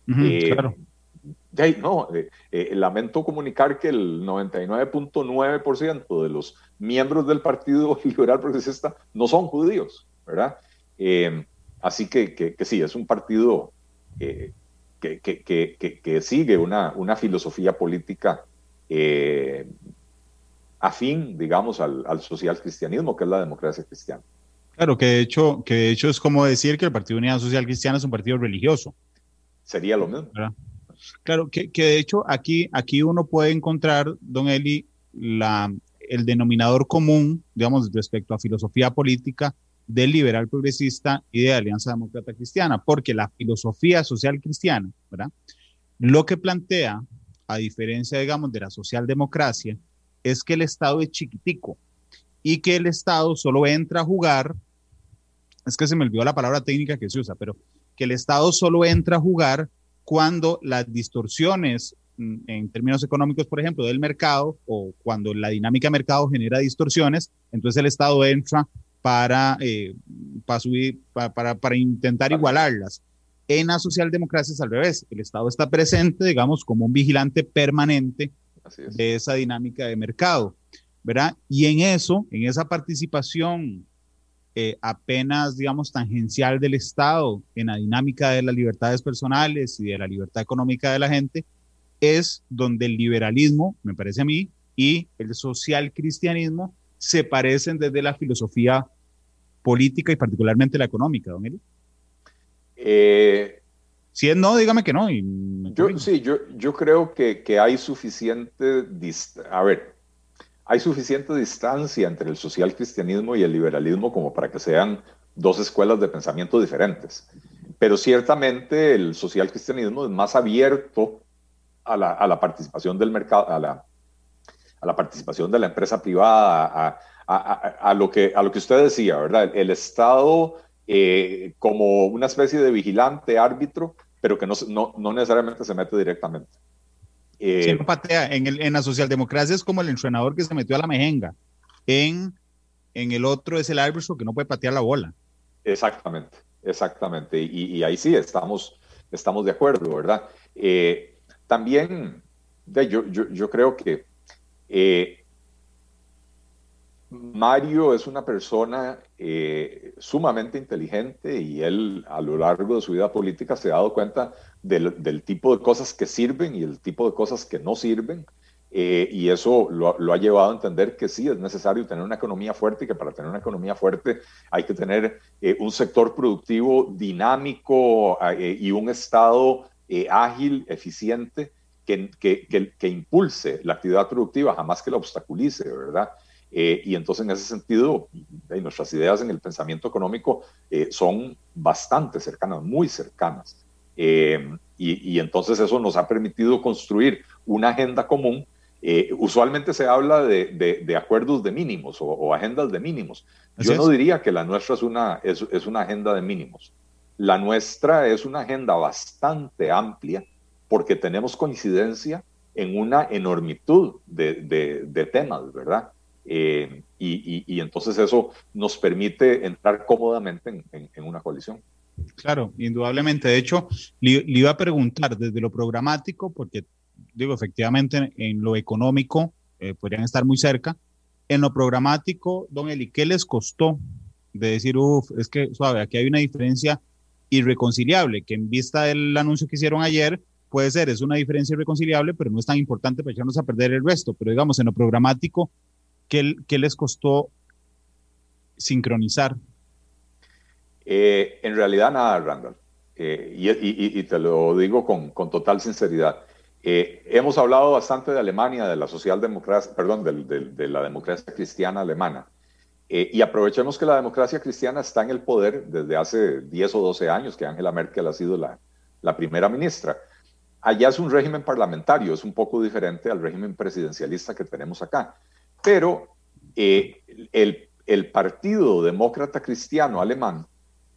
Eh, claro. no, eh, lamento comunicar que el 99.9% de los miembros del Partido Liberal Progresista no son judíos, ¿verdad? así que, que, sí, es un partido que, que, que, sigue una, una, filosofía política eh, afín, digamos, al, al, social cristianismo, que es la democracia cristiana. Claro, que de, hecho, que de hecho es como decir que el Partido Unidad Social Cristiana es un partido religioso. Sería lo mismo. Claro, que, que, de hecho aquí, aquí uno puede encontrar, don Eli, la, el denominador común, digamos, respecto a filosofía política del liberal progresista y de Alianza Demócrata Cristiana, porque la filosofía social cristiana, ¿verdad? Lo que plantea, a diferencia, digamos, de la socialdemocracia, es que el Estado es chiquitico y que el Estado solo entra a jugar es que se me olvidó la palabra técnica que se usa, pero que el Estado solo entra a jugar cuando las distorsiones mm, en términos económicos, por ejemplo, del mercado o cuando la dinámica de mercado genera distorsiones, entonces el Estado entra para, eh, para, subir, para, para, intentar igualarlas. En la socialdemocracia es al revés, el Estado está presente, digamos, como un vigilante permanente de esa dinámica de mercado, ¿verdad? Y en eso, en esa participación eh, apenas, digamos, tangencial del Estado en la dinámica de las libertades personales y de la libertad económica de la gente, es donde el liberalismo, me parece a mí, y el social cristianismo se parecen desde la filosofía política y particularmente la económica, don Eli. Eh, si es no, dígame que no. yo, sí, yo, yo creo que, que hay suficiente, a ver, hay suficiente distancia entre el social cristianismo y el liberalismo como para que sean dos escuelas de pensamiento diferentes. Pero ciertamente el social cristianismo es más abierto a la, a la participación del mercado, a la, a la, participación de la empresa privada, a, a, lo, que, a lo que usted decía, ¿verdad? El, Estado eh, como una especie de vigilante, árbitro, pero que no, no, no necesariamente se mete directamente. Eh, patea. En, el, en la socialdemocracia es como el entrenador que se metió a la mejenga. En, en el otro es el árbitro que no puede patear la bola. Exactamente, exactamente. Y, ahí sí estamos, estamos de acuerdo, ¿verdad? Eh, también yo, yo, yo, creo que eh, Mario es una persona eh, sumamente inteligente y él a lo largo de su vida política se ha dado cuenta del, tipo de cosas que sirven y el tipo de cosas que no sirven. Eh, y eso lo, ha llevado a entender que sí es necesario tener una economía fuerte y que para tener una economía fuerte hay que tener eh, un sector productivo dinámico y un Estado ágil, eficiente, que, que, que impulse la actividad productiva, jamás que la obstaculice, ¿verdad? Eh, y entonces en ese sentido, nuestras ideas en el pensamiento económico eh, son bastante cercanas, muy cercanas. Eh, y, entonces eso nos ha permitido construir una agenda común. usualmente se habla de, de, acuerdos de mínimos o, agendas de mínimos. Yo no diría que la nuestra es una, es, es una agenda de mínimos. La nuestra es una agenda bastante amplia porque tenemos coincidencia en una enormitud de, de, de temas, ¿verdad? Eh, y, entonces eso nos permite entrar cómodamente en, una coalición. Claro, indudablemente. De hecho, le, iba a preguntar desde lo programático, porque digo, efectivamente en lo económico eh, podrían estar muy cerca. En lo programático, don Eli, ¿qué les costó de decir, uff, es que, suave, aquí hay una diferencia irreconciliable, que en vista del anuncio que hicieron ayer, puede ser, es una diferencia irreconciliable, pero no es tan importante para echarnos a perder el resto. Pero digamos, en lo programático, ¿Qué, les costó sincronizar? Eh, en realidad nada, Randall. Eh, y, te lo digo con, total sinceridad. Eh, hemos hablado bastante de Alemania, de la socialdemocracia, perdón, de, la democracia cristiana alemana. y aprovechemos que la democracia cristiana está en el poder desde hace 10 o 12 años, que Angela Merkel ha sido la primera ministra. Allá es un régimen parlamentario, es un poco diferente al régimen presidencialista que tenemos acá. Pero eh, el, Partido Demócrata Cristiano Alemán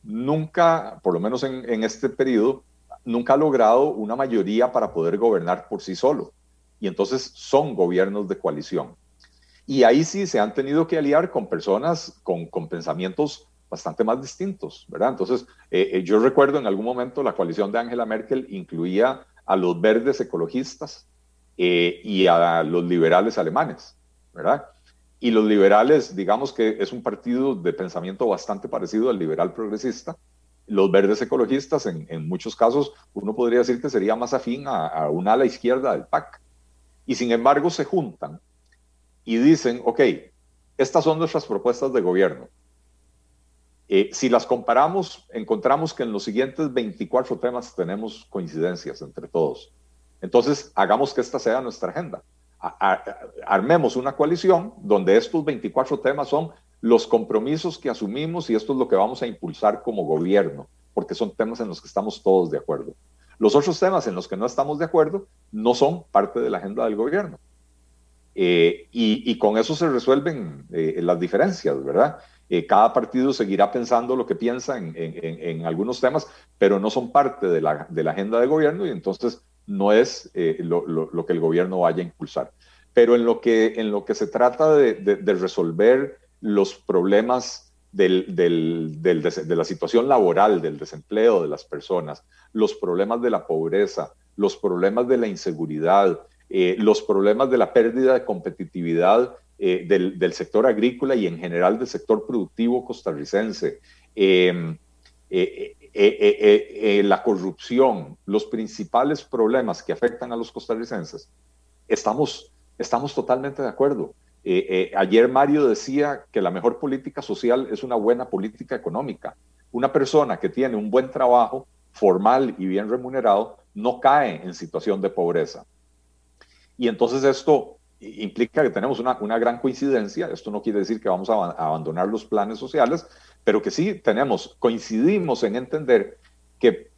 nunca, por lo menos en, este periodo, nunca ha logrado una mayoría para poder gobernar por sí solo. Y entonces son gobiernos de coalición. Y ahí sí se han tenido que aliar con personas con, pensamientos bastante más distintos, ¿verdad? Entonces, eh, eh, yo recuerdo en algún momento la coalición de Angela Merkel incluía a los verdes ecologistas y a los liberales alemanes. Y los liberales, digamos que es un partido de pensamiento bastante parecido al liberal progresista. Los verdes ecologistas, en, muchos casos, uno podría decir que sería más afín a, una ala izquierda del PAC. Y sin embargo se juntan y dicen, ok, estas son nuestras propuestas de gobierno. Eh, si las comparamos, encontramos que en los siguientes 24 temas tenemos coincidencias entre todos. Entonces, hagamos que esta sea nuestra agenda armemos una coalición donde estos 24 temas son los compromisos que asumimos y esto es lo que vamos a impulsar como gobierno, porque son temas en los que estamos todos de acuerdo. Los otros temas en los que no estamos de acuerdo no son parte de la agenda del gobierno. Eh, y, con eso se resuelven eh, las diferencias, ¿verdad? Eh, cada partido seguirá pensando lo que piensa en, algunos temas, pero no son parte de la, agenda de gobierno y entonces no es eh, lo, que el gobierno vaya a impulsar. Pero en lo que, en lo que se trata de, resolver los problemas de la situación laboral, del desempleo de las personas, los problemas de la pobreza, los problemas de la inseguridad, eh, los problemas de la pérdida de competitividad eh, del, sector agrícola y en general del sector productivo costarricense, em, eh, la corrupción, los principales problemas que afectan a los costarricenses, estamos, estamos totalmente de acuerdo. ayer Mario decía que la mejor política social es una buena política económica. Una persona que tiene un buen trabajo formal y bien remunerado no cae en situación de pobreza. Y entonces esto implica que tenemos una, una gran coincidencia. Esto no quiere decir que vamos a, abandonar los planes sociales, pero que sí tenemos, coincidimos en entender que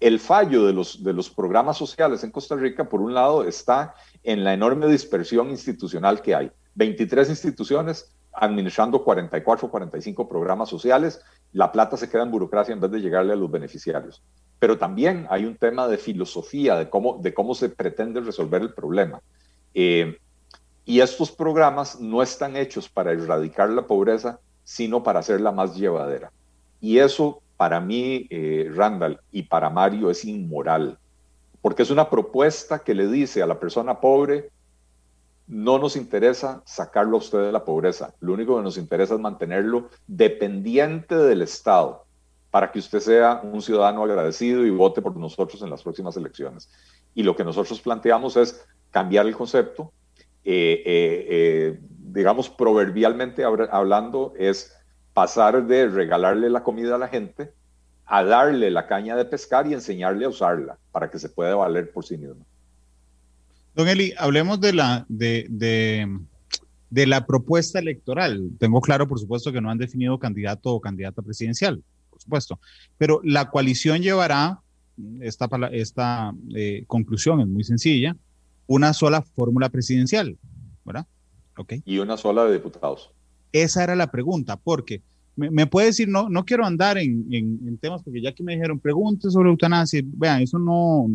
el fallo de los, de los programas sociales en Costa Rica, por un lado, está en la enorme dispersión institucional que hay. 23 instituciones administrando 44 o 45 programas sociales, la plata se queda en burocracia en vez de llegarle a los beneficiarios pero también hay un tema de filosofía, de cómo, de cómo se pretende resolver el problema. Eh, y estos programas no están hechos para erradicar la pobreza, sino para hacerla más llevadera. Y eso para mí, eh, Randall, y para Mario es inmoral, porque es una propuesta que le dice a la persona pobre, no nos interesa sacarlo a usted de la pobreza, lo único que nos interesa es mantenerlo dependiente del Estado para que usted sea un ciudadano agradecido y vote por nosotros en las próximas elecciones. Y lo que nosotros planteamos es cambiar el concepto, digamos, proverbialmente hablando, es pasar de regalarle la comida a la gente a darle la caña de pescar y enseñarle a usarla para que se pueda valer por sí mismo. Don Eli, hablemos de la, de, de, la propuesta electoral. Tengo claro, por supuesto, que no han definido candidato o candidata presidencial por supuesto. Pero la coalición llevará, esta, esta eh, conclusión es muy sencilla, una sola fórmula presidencial, ¿verdad? Okay. Y una sola de diputados. Esa era la pregunta, porque me, puede decir, no, no quiero andar en, en, temas, porque ya que me dijeron, pregunte sobre eutanasia, vean, eso no,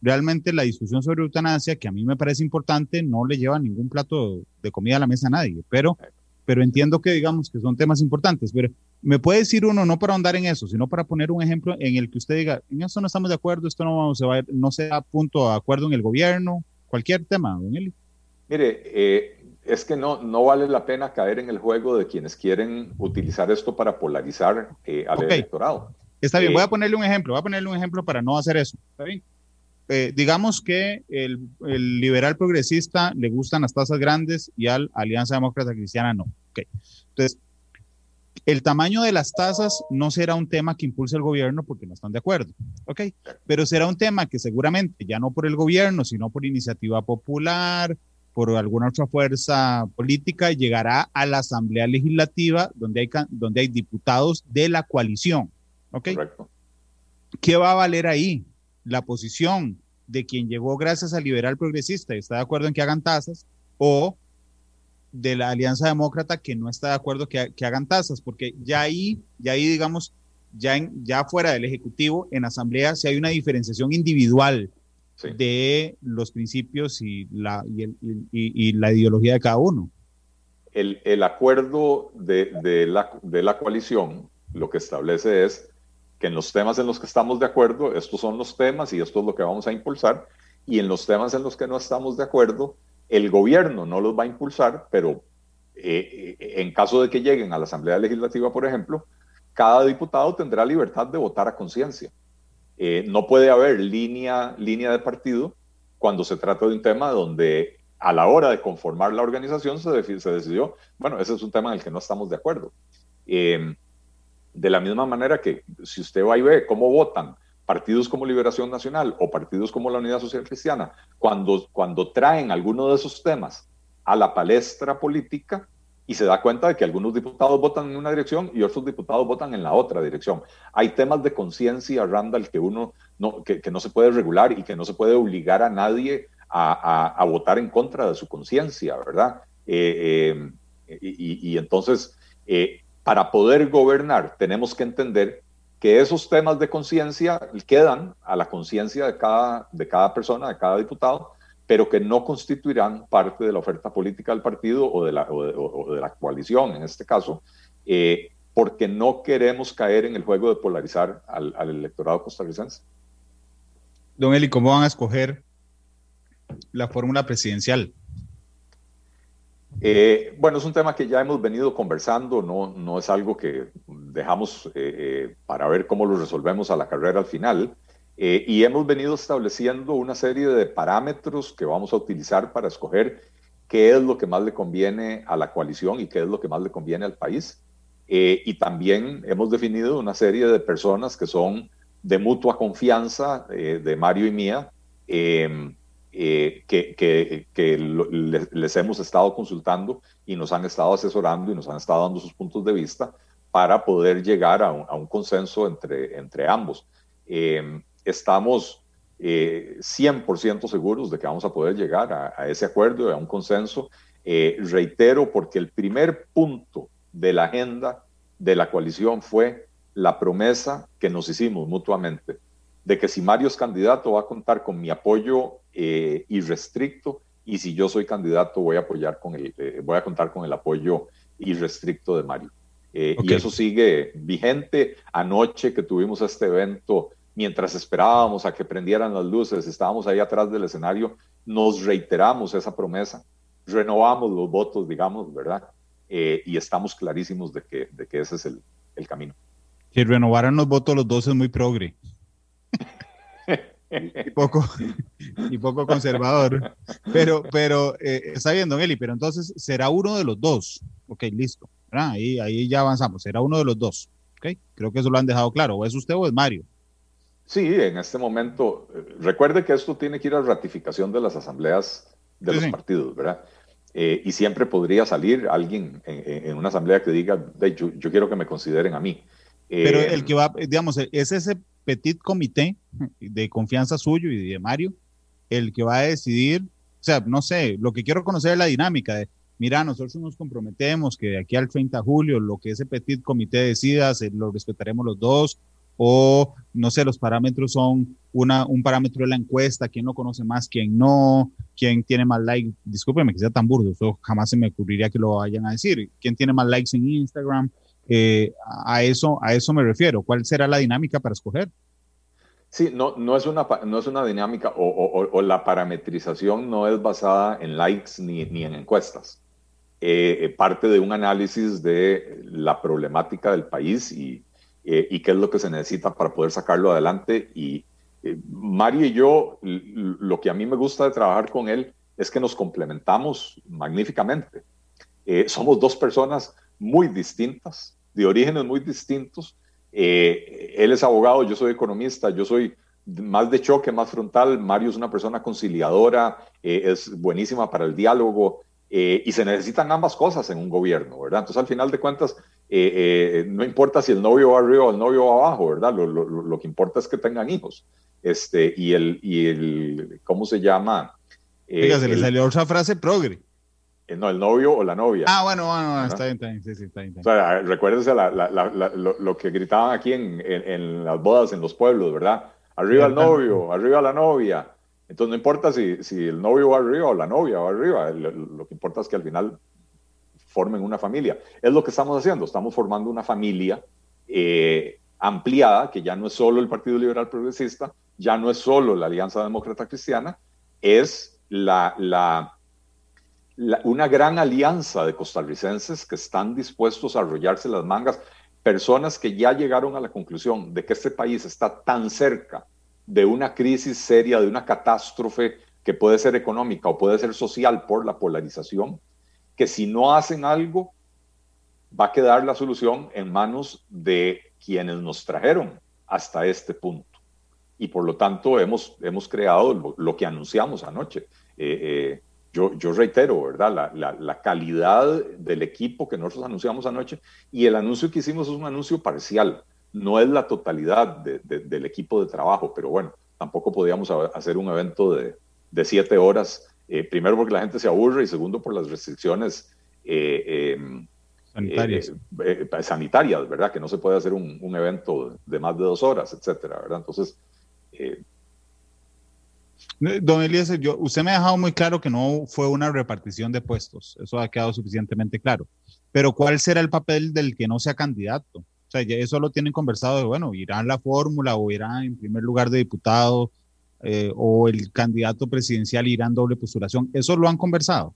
realmente la discusión sobre eutanasia, que a mí me parece importante, no le lleva ningún plato de comida a la mesa a nadie, pero, pero entiendo que digamos que son temas importantes, pero me puede decir uno, no para andar en eso, sino para poner un ejemplo en el que usted diga, en eso no estamos de acuerdo, esto no, se va, no se da punto de acuerdo en el gobierno, cualquier tema, don Eli. Mire, eh, es que no, no vale la pena caer en el juego de quienes quieren utilizar esto para polarizar eh, al electorado. Está bien, voy a eh, ponerle un ejemplo, voy a ponerle un ejemplo para no hacer eso. ¿Está bien? digamos que el, el, liberal progresista le gustan las tasas grandes y al Alianza Demócrata Cristiana no. Okay. Entonces, el tamaño de las tasas no será un tema que impulse el gobierno porque no están de acuerdo, ¿ok? Pero será un tema que seguramente, ya no por el gobierno, sino por iniciativa popular, por alguna otra fuerza política, llegará a la Asamblea Legislativa donde hay, donde hay diputados de la coalición, ¿ok? Correcto. ¿Qué va a valer ahí? La posición de quien llegó gracias al liberal progresista y está de acuerdo en que hagan tasas, o de la Alianza Demócrata que no está de acuerdo que, hagan tasas, porque ya ahí, ya ahí digamos, ya, en, ya fuera del Ejecutivo, en Asamblea, si hay una diferenciación individual de los principios y la, y, la ideología de cada uno. El, acuerdo de, la, de la coalición lo que establece es que en los temas en los que estamos de acuerdo, estos son los temas y esto es lo que vamos a impulsar, y en los temas en los que no estamos de acuerdo, el gobierno no los va a impulsar, pero eh, eh, en caso de que lleguen a la Asamblea Legislativa, por ejemplo, cada diputado tendrá libertad de votar a conciencia. Eh, no puede haber línea, línea de partido cuando se trata de un tema donde a la hora de conformar la organización se, se decidió, bueno, ese es un tema en el que no estamos de acuerdo. de la misma manera que si usted va y ve cómo votan partidos como Liberación Nacional o partidos como la Unidad Social Cristiana, cuando, cuando traen alguno de esos temas a la palestra política y se da cuenta de que algunos diputados votan en una dirección y otros diputados votan en la otra dirección. Hay temas de conciencia, Randall, que uno no, que, no se puede regular y que no se puede obligar a nadie a, votar en contra de su conciencia, ¿verdad? Eh, eh, y, entonces, eh, para poder gobernar tenemos que entender que esos temas de conciencia quedan a la conciencia de cada, de cada persona, de cada diputado, pero que no constituirán parte de la oferta política del partido o de la, o de, la coalición, en este caso, eh, porque no queremos caer en el juego de polarizar al, al electorado costarricense. Don Eli, ¿cómo van a escoger la fórmula presidencial? Eh, bueno, es un tema que ya hemos venido conversando, no, no es algo que dejamos eh, eh, para ver cómo lo resolvemos a la carrera al final. y hemos venido estableciendo una serie de parámetros que vamos a utilizar para escoger qué es lo que más le conviene a la coalición y qué es lo que más le conviene al país. y también hemos definido una serie de personas que son de mutua confianza de Mario y mía eh, que, les, hemos estado consultando y nos han estado asesorando y nos han estado dando sus puntos de vista para poder llegar a un, consenso entre, entre ambos. Eh, estamos 100% eh, seguros de que vamos a poder llegar a, ese acuerdo, a un consenso. reitero, porque el primer punto de la agenda de la coalición fue la promesa que nos hicimos mutuamente de que si Mario es candidato va a contar con mi apoyo eh, irrestricto y si yo soy candidato voy a apoyar con el, eh, voy a contar con el apoyo irrestricto de Mario. Eh, y eso sigue vigente. Anoche que tuvimos este evento, mientras esperábamos a que prendieran las luces, estábamos ahí atrás del escenario, nos reiteramos esa promesa, renovamos los votos, digamos, ¿verdad? y estamos clarísimos de que, de que ese es el, el camino. Si renovaran los votos los dos es muy progre y poco, y poco conservador. Pero, pero eh, está bien, don Eli, pero entonces será uno de los dos. Ok, listo. Ahí, ahí ya avanzamos. Será uno de los dos. Ok, creo que eso lo han dejado claro. ¿O es usted o es Mario? Sí, en este momento, eh, recuerde que esto tiene que ir a ratificación de las asambleas de los partidos, ¿verdad? Eh, y siempre podría salir alguien en, una asamblea que diga, yo, yo, quiero que me consideren a mí. Pero el que va, digamos, es ese petit comité de confianza suyo y de Mario el que va a decidir, o sea, no sé, lo que quiero conocer es la dinámica de, mira, nosotros nos comprometemos que de aquí al 30 de julio lo que ese petit comité decida, se, lo respetaremos los dos, o no sé, los parámetros son un parámetro de la encuesta, quién lo conoce más, quién no, quién tiene más likes, discúlpeme que sea tan burdo, eso jamás se me ocurriría que lo vayan a decir, quién tiene más likes en Instagram, eh, a, eso, a eso me refiero. ¿Cuál será la dinámica para escoger? Sí, no, no, es, una, no es una dinámica o, la parametrización no es basada en likes ni, ni en encuestas. Eh, eh, parte de un análisis de la problemática del país y, y, qué es lo que se necesita para poder sacarlo adelante. Y Mario y yo, lo que a mí me gusta de trabajar con él es que nos complementamos magníficamente. somos dos personas muy distintas, de orígenes muy distintos. Eh, él es abogado, yo soy economista, yo soy más de choque, más frontal. Mario es una persona conciliadora, eh, es buenísima para el diálogo eh, y se necesitan ambas cosas en un gobierno, ¿verdad? Entonces, al final de cuentas, no importa si el novio va arriba o el novio va abajo, ¿verdad? Lo, lo, lo que importa es que tengan hijos. Este, y el, y el ¿cómo se llama? Fíjate, se le salió esa frase progre. Eh, no, el novio o la novia. Ah, bueno, bueno, está bien, está bien, sí, sí, está bien. O sea, recuérdese lo, que gritaban aquí en, en, las bodas en los pueblos, ¿verdad? Arriba el novio, arriba la novia. Entonces no importa si, si el novio va arriba o la novia va arriba, lo, que importa es que al final formen una familia. Es lo que estamos haciendo, estamos formando una familia eh, ampliada, que ya no es solo el Partido Liberal Progresista, ya no es solo la Alianza Demócrata Cristiana, es la, una gran alianza de costarricenses que están dispuestos a arrollarse las mangas, personas que ya llegaron a la conclusión de que este país está tan cerca de una crisis seria, de una catástrofe que puede ser económica o puede ser social por la polarización, que si no hacen algo, va a quedar la solución en manos de quienes nos trajeron hasta este punto. Y por lo tanto hemos, hemos creado lo, que anunciamos anoche. Eh, eh, yo, reitero, ¿verdad? La, calidad del equipo que nosotros anunciamos anoche y el anuncio que hicimos es un anuncio parcial, no es la totalidad del equipo de trabajo, pero bueno, tampoco podíamos hacer un evento de, siete horas, eh, primero porque la gente se aburre y segundo por las restricciones eh, em, sanitarias. sanitarias, ¿verdad? Que no se puede hacer un, un, evento de más de dos horas, etcétera, ¿verdad? Entonces, Don Eliezer, yo, usted me ha dejado muy claro que no fue una repartición de puestos, eso ha quedado suficientemente claro. Pero ¿cuál será el papel del que no sea candidato? O sea, ya eso lo tienen conversado de, bueno, irán la fórmula o irán en primer lugar de diputado eh, o el candidato presidencial irá en doble postulación. ¿Eso lo han conversado?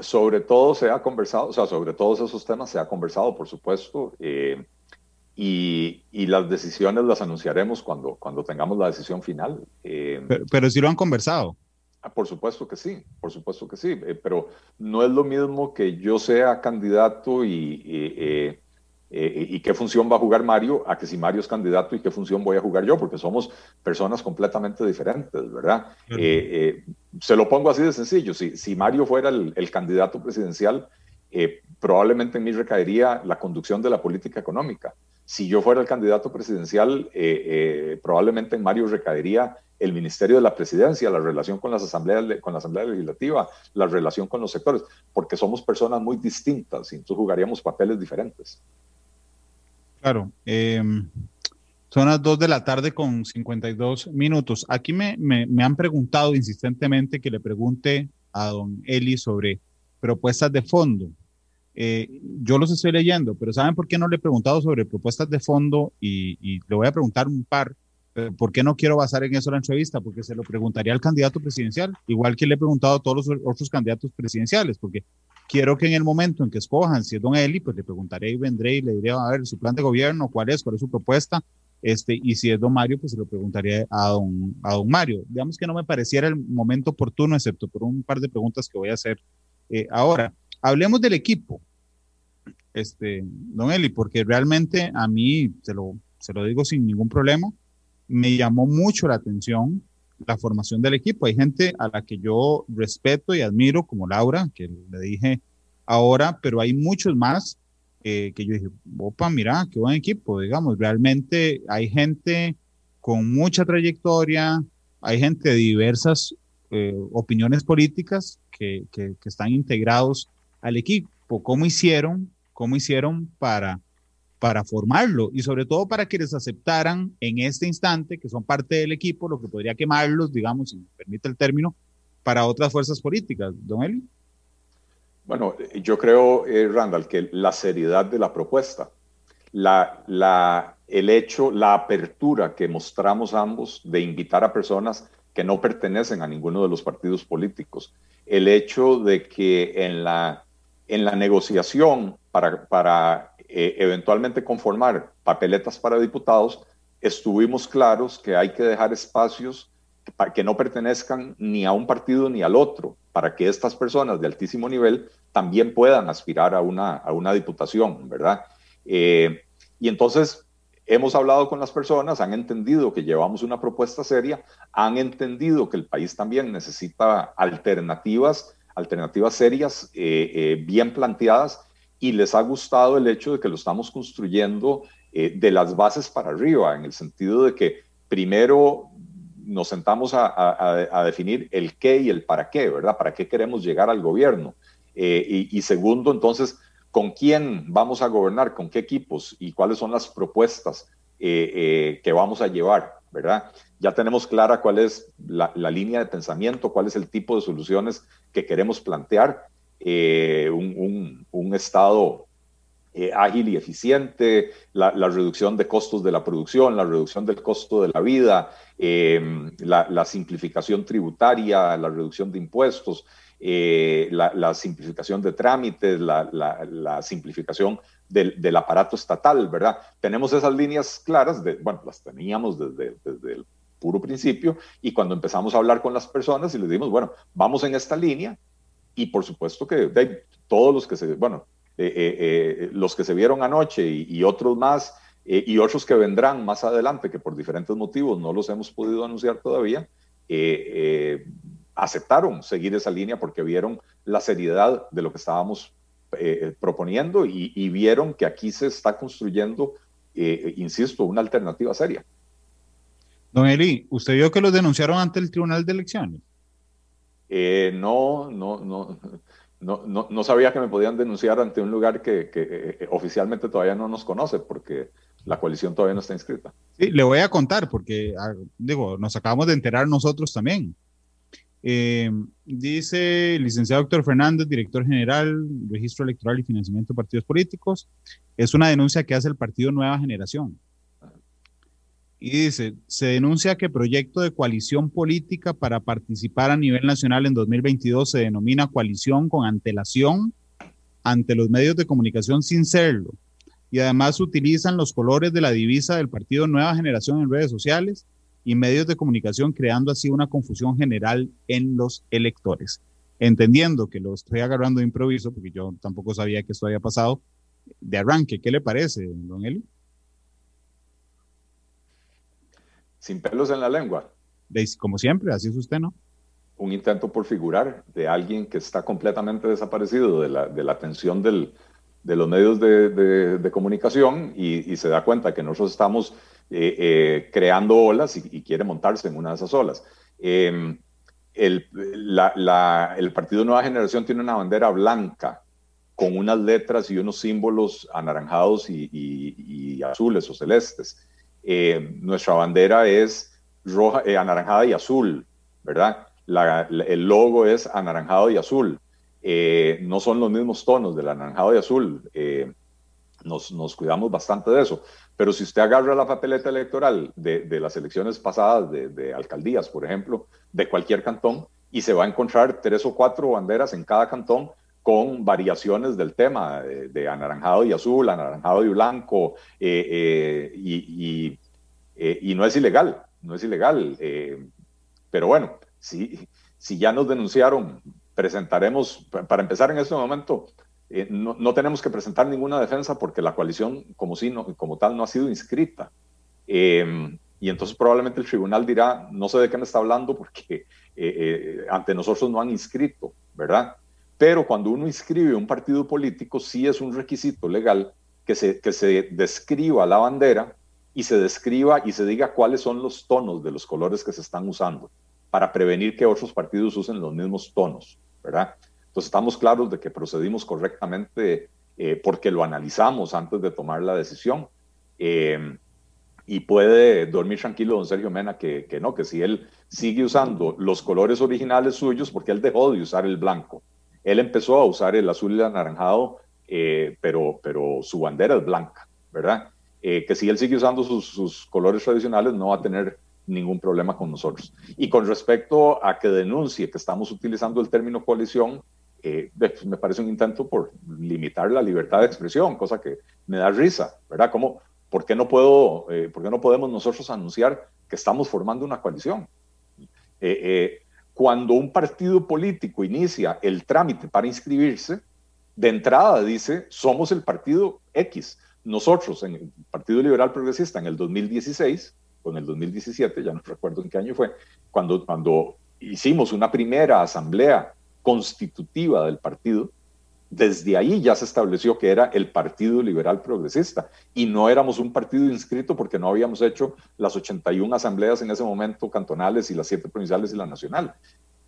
sobre todo se ha conversado, o sea, sobre todos esos temas se ha conversado, por supuesto. Eh, y, las decisiones las anunciaremos cuando, cuando tengamos la decisión final. Eh, pero, si lo han conversado. Ah, por supuesto que sí, por supuesto que sí, eh, pero no es lo mismo que yo sea candidato y, eh, y, qué función va a jugar Mario a que si Mario es candidato y qué función voy a jugar yo, porque somos personas completamente diferentes, ¿verdad? se lo pongo así de sencillo, si, si Mario fuera el, el candidato presidencial, probablemente en mí recaería la conducción de la política económica si yo fuera el candidato presidencial, eh, eh, probablemente en Mario recaería el Ministerio de la Presidencia, la relación con, las asambleas, con la Asamblea Legislativa, la relación con los sectores, porque somos personas muy distintas y entonces jugaríamos papeles diferentes. Claro. Em, son las 2 de la tarde con 52 minutos. Aquí me, me, me han preguntado insistentemente que le pregunte a don Eli sobre propuestas de fondo. Eh, yo los estoy leyendo, pero ¿saben por qué no le he preguntado sobre propuestas de fondo? Y, le voy a preguntar un par. Eh, ¿Por qué no quiero basar en eso la entrevista? Porque se lo preguntaría al candidato presidencial, igual que le he preguntado a todos los otros candidatos presidenciales, porque quiero que en el momento en que escojan, si es don Eli, pues le preguntaré y vendré y le diré, a ver, su plan de gobierno, cuál es, cuál es su propuesta, este, y si es don Mario, pues se lo preguntaría a don, a don Mario. Digamos que no me pareciera el momento oportuno, excepto por un par de preguntas que voy a hacer eh, ahora. Hablemos del equipo este, don Eli, porque realmente a mí, se lo, se lo digo sin ningún problema, me llamó mucho la atención la formación del equipo. Hay gente a la que yo respeto y admiro, como Laura, que le dije ahora, pero hay muchos más que yo dije, opa, mira, qué buen equipo, digamos, realmente hay gente con mucha trayectoria, hay gente de diversas eh, opiniones políticas que, que, que están integrados al equipo. ¿Cómo hicieron cómo hicieron para, para formarlo y sobre todo para que les aceptaran en este instante, que son parte del equipo, lo que podría quemarlos, digamos, si me permite el término, para otras fuerzas políticas. Don Eli. Bueno, yo creo, eh, Randall, que la seriedad de la propuesta, la, la, el hecho, la apertura que mostramos ambos de invitar a personas que no pertenecen a ninguno de los partidos políticos, el hecho de que en la, en la negociación para, para eh, eventualmente conformar papeletas para diputados, estuvimos claros que hay que dejar espacios que, que no pertenezcan ni a un partido ni al otro, para que estas personas de altísimo nivel también puedan aspirar a una, a una diputación, ¿verdad? Eh, y entonces hemos hablado con las personas, han entendido que llevamos una propuesta seria, han entendido que el país también necesita alternativas, alternativas serias, eh, bien planteadas, y les ha gustado el hecho de que lo estamos construyendo eh, de las bases para arriba, en el sentido de que primero nos sentamos a, definir el qué y el para qué, ¿verdad? ¿Para qué queremos llegar al gobierno? Eh, y, segundo, entonces, ¿con quién vamos a gobernar? ¿Con qué equipos? ¿Y cuáles son las propuestas eh, que vamos a llevar? ¿Verdad? Ya tenemos clara cuál es la, línea de pensamiento, cuál es el tipo de soluciones que queremos plantear eh, un, Estado eh, ágil y eficiente, la, reducción de costos de la producción, la reducción del costo de la vida, em, la, simplificación tributaria, la reducción de impuestos, eh, la, simplificación de trámites, la, simplificación del, aparato estatal, ¿verdad? Tenemos esas líneas claras, de, bueno, las teníamos desde, desde el puro principio y cuando empezamos a hablar con las personas y les dimos, bueno, vamos en esta línea, y por supuesto que todos los que se, bueno, eh, eh, eh, los que se vieron anoche y, otros más, y otros que vendrán más adelante, que por diferentes motivos no los hemos podido anunciar todavía, aceptaron seguir esa línea porque vieron la seriedad de lo que estábamos proponiendo y, y, vieron que aquí se está construyendo, insisto, una alternativa seria. Don Eli, ¿usted vio que los denunciaron ante el Tribunal de Elecciones? Eh, no, no, no, no, no, no, sabía que me podían denunciar ante un lugar que, que eh, oficialmente todavía no nos conoce, porque la coalición todavía no está inscrita. Sí, le voy a contar, porque, ah, digo, nos acabamos de enterar nosotros también. Eh, dice el licenciado doctor Fernández, director general, registro electoral y financiamiento de partidos políticos. Es una denuncia que hace el partido Nueva Generación. Y dice, se denuncia que proyecto de coalición política para participar a nivel nacional en 2022 se denomina coalición con antelación ante los medios de comunicación sin serlo. Y además utilizan los colores de la divisa del partido Nueva Generación en redes sociales y medios de comunicación, creando así una confusión general en los electores. Entendiendo que lo estoy agarrando de improviso, porque yo tampoco sabía que esto había pasado, de arranque, ¿qué le parece, don Eli? Sin pelos en la lengua. Como siempre, así es usted, ¿no? Un intento por figurar de alguien que está completamente desaparecido de la, de la atención del, de los medios de, de, comunicación y, y, se da cuenta que nosotros estamos eh, eh, creando olas y, quiere montarse en una de esas olas. Em, el, la, la, el Partido Nueva Generación tiene una bandera blanca con unas letras y unos símbolos anaranjados y, y azules o celestes. Eh, nuestra bandera es roja, eh, anaranjada y azul, ¿verdad? el logo es anaranjado y azul. Eh, no son los mismos tonos del anaranjado y azul. Nos, nos, cuidamos bastante de eso. Pero si usted agarra la papeleta electoral de, las elecciones pasadas, de, alcaldías, por ejemplo, de cualquier cantón, y se va a encontrar tres o cuatro banderas en cada cantón con variaciones del tema de, anaranjado y azul, anaranjado y blanco, eh, eh, y, eh, y, no es ilegal, no es ilegal. pero bueno, si, si ya nos denunciaron, presentaremos, para empezar en este momento, no, no, tenemos que presentar ninguna defensa porque la coalición como, si no, como tal no ha sido inscrita. y entonces probablemente el tribunal dirá, no sé de qué me está hablando porque ante nosotros no han inscrito, ¿verdad? Pero cuando uno inscribe un partido político, sí es un requisito legal que se, que se describa la bandera y se describa y se diga cuáles son los tonos de los colores que se están usando para prevenir que otros partidos usen los mismos tonos, ¿verdad? Entonces estamos claros de que procedimos correctamente eh, porque lo analizamos antes de tomar la decisión. Eh, y puede dormir tranquilo don Sergio Mena que, que, no, que si él sigue usando los colores originales suyos, porque él dejó de usar el blanco él empezó a usar el azul y el anaranjado, eh, pero, pero su bandera es blanca, ¿verdad? Eh, que si él sigue usando sus, colores tradicionales no va a tener ningún problema con nosotros. Y con respecto a que denuncie que estamos utilizando el término coalición, eh, pues, me parece un intento por limitar la libertad de expresión, cosa que me da risa, ¿verdad? ¿Cómo, ¿Por qué no, puedo, ¿por qué no podemos nosotros anunciar que estamos formando una coalición? Cuando un partido político inicia el trámite para inscribirse, de entrada dice, somos el partido X. Nosotros, en el Partido Liberal Progresista, en el 2016, o en el 2017, ya no recuerdo en qué año fue, cuando, cuando hicimos una primera asamblea constitutiva del partido, desde ahí ya se estableció que era el Partido Liberal Progresista y no éramos un partido inscrito porque no habíamos hecho las 81 asambleas en ese momento cantonales y las 7 provinciales y la nacional.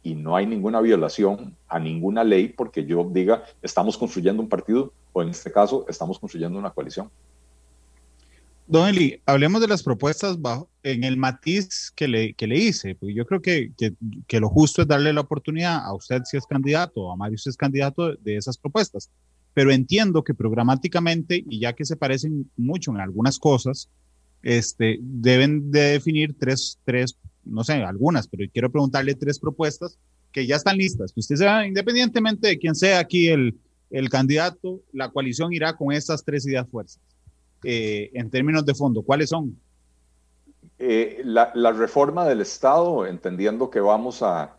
Y no hay ninguna violación a ninguna ley porque yo diga estamos construyendo un partido o en este caso estamos construyendo una coalición. Don Eli, hablemos de las propuestas bajo, en el matiz que le, que le hice, porque yo creo que, que, que, lo justo es darle la oportunidad a usted si es candidato, a Mario si es candidato de esas propuestas. Pero entiendo que programáticamente, y ya que se parecen mucho en algunas cosas, este, deben de definir tres, tres, no sé, algunas, pero quiero preguntarle tres propuestas que ya están listas. Que usted sea, independientemente de quién sea aquí el, el candidato, la coalición irá con estas tres ideas fuerzas. Eh, en términos de fondo? ¿Cuáles son? Eh, la, reforma del Estado, entendiendo que vamos a,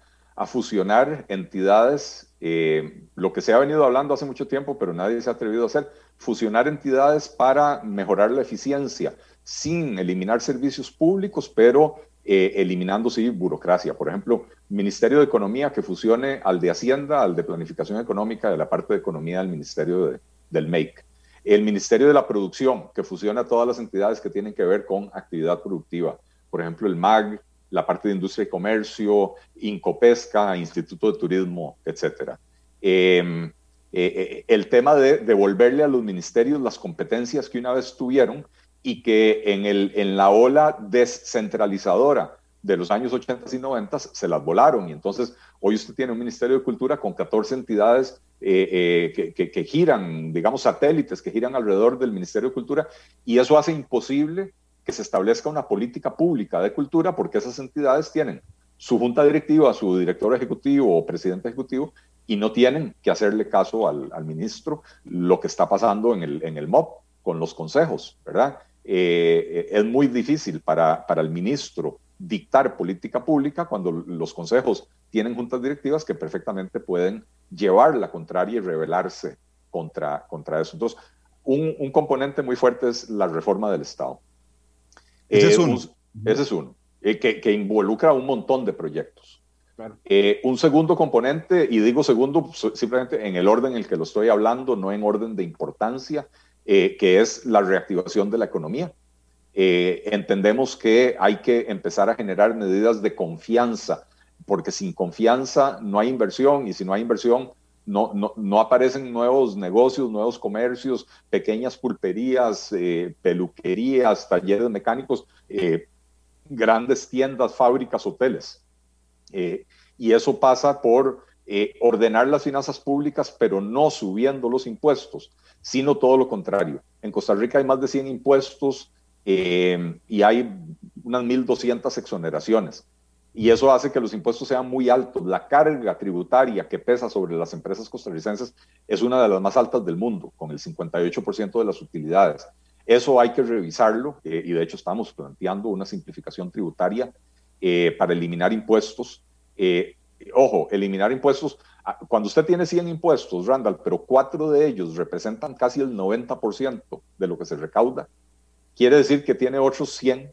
fusionar entidades, eh, lo que se ha venido hablando hace mucho tiempo, pero nadie se ha atrevido a hacer, fusionar entidades para mejorar la eficiencia, sin eliminar servicios públicos, pero eliminando, sí, burocracia. Por ejemplo, Ministerio de Economía que fusione al de Hacienda, al de Planificación Económica, de la parte de Economía del Ministerio del MEIC el Ministerio de la Producción, que fusiona todas las entidades que tienen que ver con actividad productiva. Por ejemplo, el MAG, la parte de Industria y Comercio, Incopesca, Instituto de Turismo, etc. Em, el tema de devolverle a los ministerios las competencias que una vez tuvieron y que en, el, en la ola descentralizadora de los años 80 y 90 se las volaron. Y entonces hoy usted tiene un Ministerio de Cultura con 14 entidades eh, eh, que, giran, digamos, satélites que giran alrededor del Ministerio de Cultura y eso hace imposible que se establezca una política pública de cultura porque esas entidades tienen su junta directiva, su director ejecutivo o presidente ejecutivo y no tienen que hacerle caso al, ministro lo que está pasando en el, en el MOP con los consejos, ¿verdad? Eh, es muy difícil para, para el ministro dictar política pública cuando los consejos tienen juntas directivas que perfectamente pueden llevar la contraria y rebelarse contra, contra eso. Entonces, un, componente muy fuerte es la reforma del Estado. Ese es eh, uno. ese es uno, eh, que, involucra un montón de proyectos. Eh, un segundo componente, y digo segundo simplemente en el orden en el que lo estoy hablando, no en orden de importancia, que es la reactivación de la economía. Eh, entendemos que hay que empezar a generar medidas de confianza, porque sin confianza no hay inversión y si no hay inversión no, no, aparecen nuevos negocios, nuevos comercios, pequeñas pulperías, eh, peluquerías, talleres mecánicos, eh, grandes tiendas, fábricas, hoteles. y eso pasa por ordenar las finanzas públicas, pero no subiendo los impuestos, sino todo lo contrario. En Costa Rica hay más de 100 impuestos eh, y hay unas 1.200 exoneraciones. Y eso hace que los impuestos sean muy altos. La carga tributaria que pesa sobre las empresas costarricenses es una de las más altas del mundo, con el 58% de las utilidades. Eso hay que revisarlo eh, y de hecho estamos planteando una simplificación tributaria eh, para eliminar impuestos. ojo, eliminar impuestos. Ah, cuando usted tiene 100 impuestos, Randall, pero cuatro de ellos representan casi el 90% de lo que se recauda, quiere decir que tiene otros 100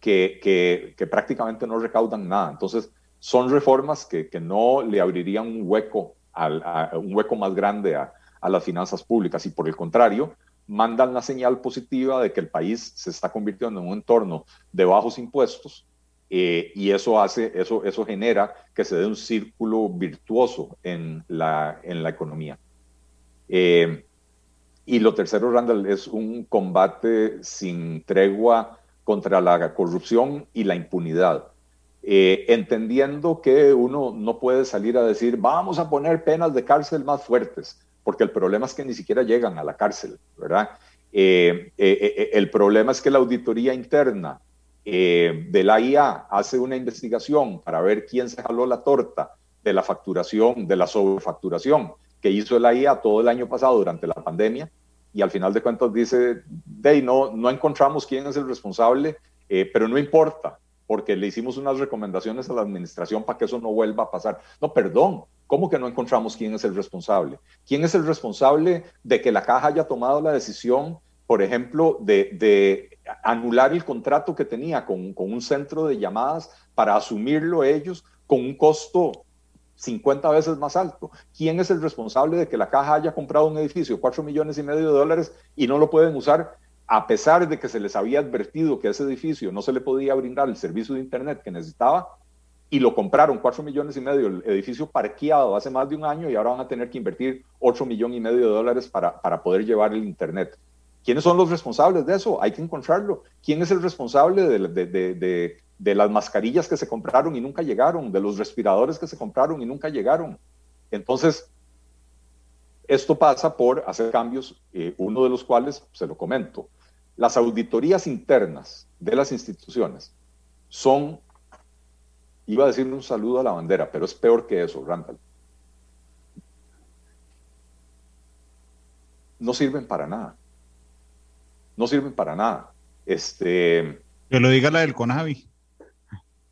que, que, prácticamente no recaudan nada. Entonces, son reformas que, que no le abrirían un hueco, al, a, un hueco más grande a, a, las finanzas públicas y por el contrario, mandan la señal positiva de que el país se está convirtiendo en un entorno de bajos impuestos eh, y eso hace, eso, eso genera que se dé un círculo virtuoso en la, en la economía. Eh, y lo tercero, Randall, es un combate sin tregua contra la corrupción y la impunidad. Eh, entendiendo que uno no puede salir a decir, vamos a poner penas de cárcel más fuertes, porque el problema es que ni siquiera llegan a la cárcel, ¿verdad? Eh, eh, el problema es que la auditoría interna de la IA hace una investigación para ver quién se jaló la torta de la facturación, de la sobrefacturación que hizo la IA todo el año pasado durante la pandemia y al final de cuentas dice, de no, no encontramos quién es el responsable, eh, pero no importa, porque le hicimos unas recomendaciones a la administración para que eso no vuelva a pasar. No, perdón, ¿cómo que no encontramos quién es el responsable? ¿Quién es el responsable de que la caja haya tomado la decisión, por ejemplo, de, de anular el contrato que tenía con, con un centro de llamadas para asumirlo ellos con un costo 50 veces más alto. ¿Quién es el responsable de que la caja haya comprado un edificio, 4 millones y medio de dólares, y no lo pueden usar a pesar de que se les había advertido que ese edificio no se le podía brindar el servicio de Internet que necesitaba? Y lo compraron 4 millones y medio, el edificio parqueado hace más de un año y ahora van a tener que invertir 8 millones y medio de dólares para, para poder llevar el Internet. ¿Quiénes son los responsables de eso? Hay que encontrarlo. ¿Quién es el responsable de, de, de, de las mascarillas que se compraron y nunca llegaron, de los respiradores que se compraron y nunca llegaron. Entonces, esto pasa por hacer cambios, eh, uno de los cuales, se lo comento, las auditorías internas de las instituciones son, iba a decir un saludo a la bandera, pero es peor que eso, Randall. No sirven para nada. No sirven para nada. Este, que lo diga la del CONAVI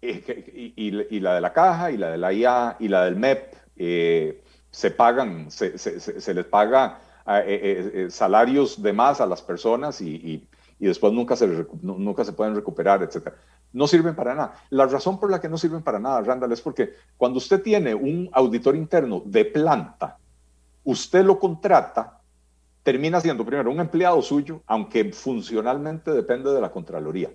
y, la de la caja, y la de la IA, y la del MEP, eh, se pagan, se, les paga eh, eh, salarios de más a las personas y, después nunca se, nunca se pueden recuperar, etc. No sirven para nada. La razón por la que no sirven para nada, Randall, es porque cuando usted tiene un auditor interno de planta, usted lo contrata, termina siendo primero un empleado suyo, aunque funcionalmente depende de la Contraloría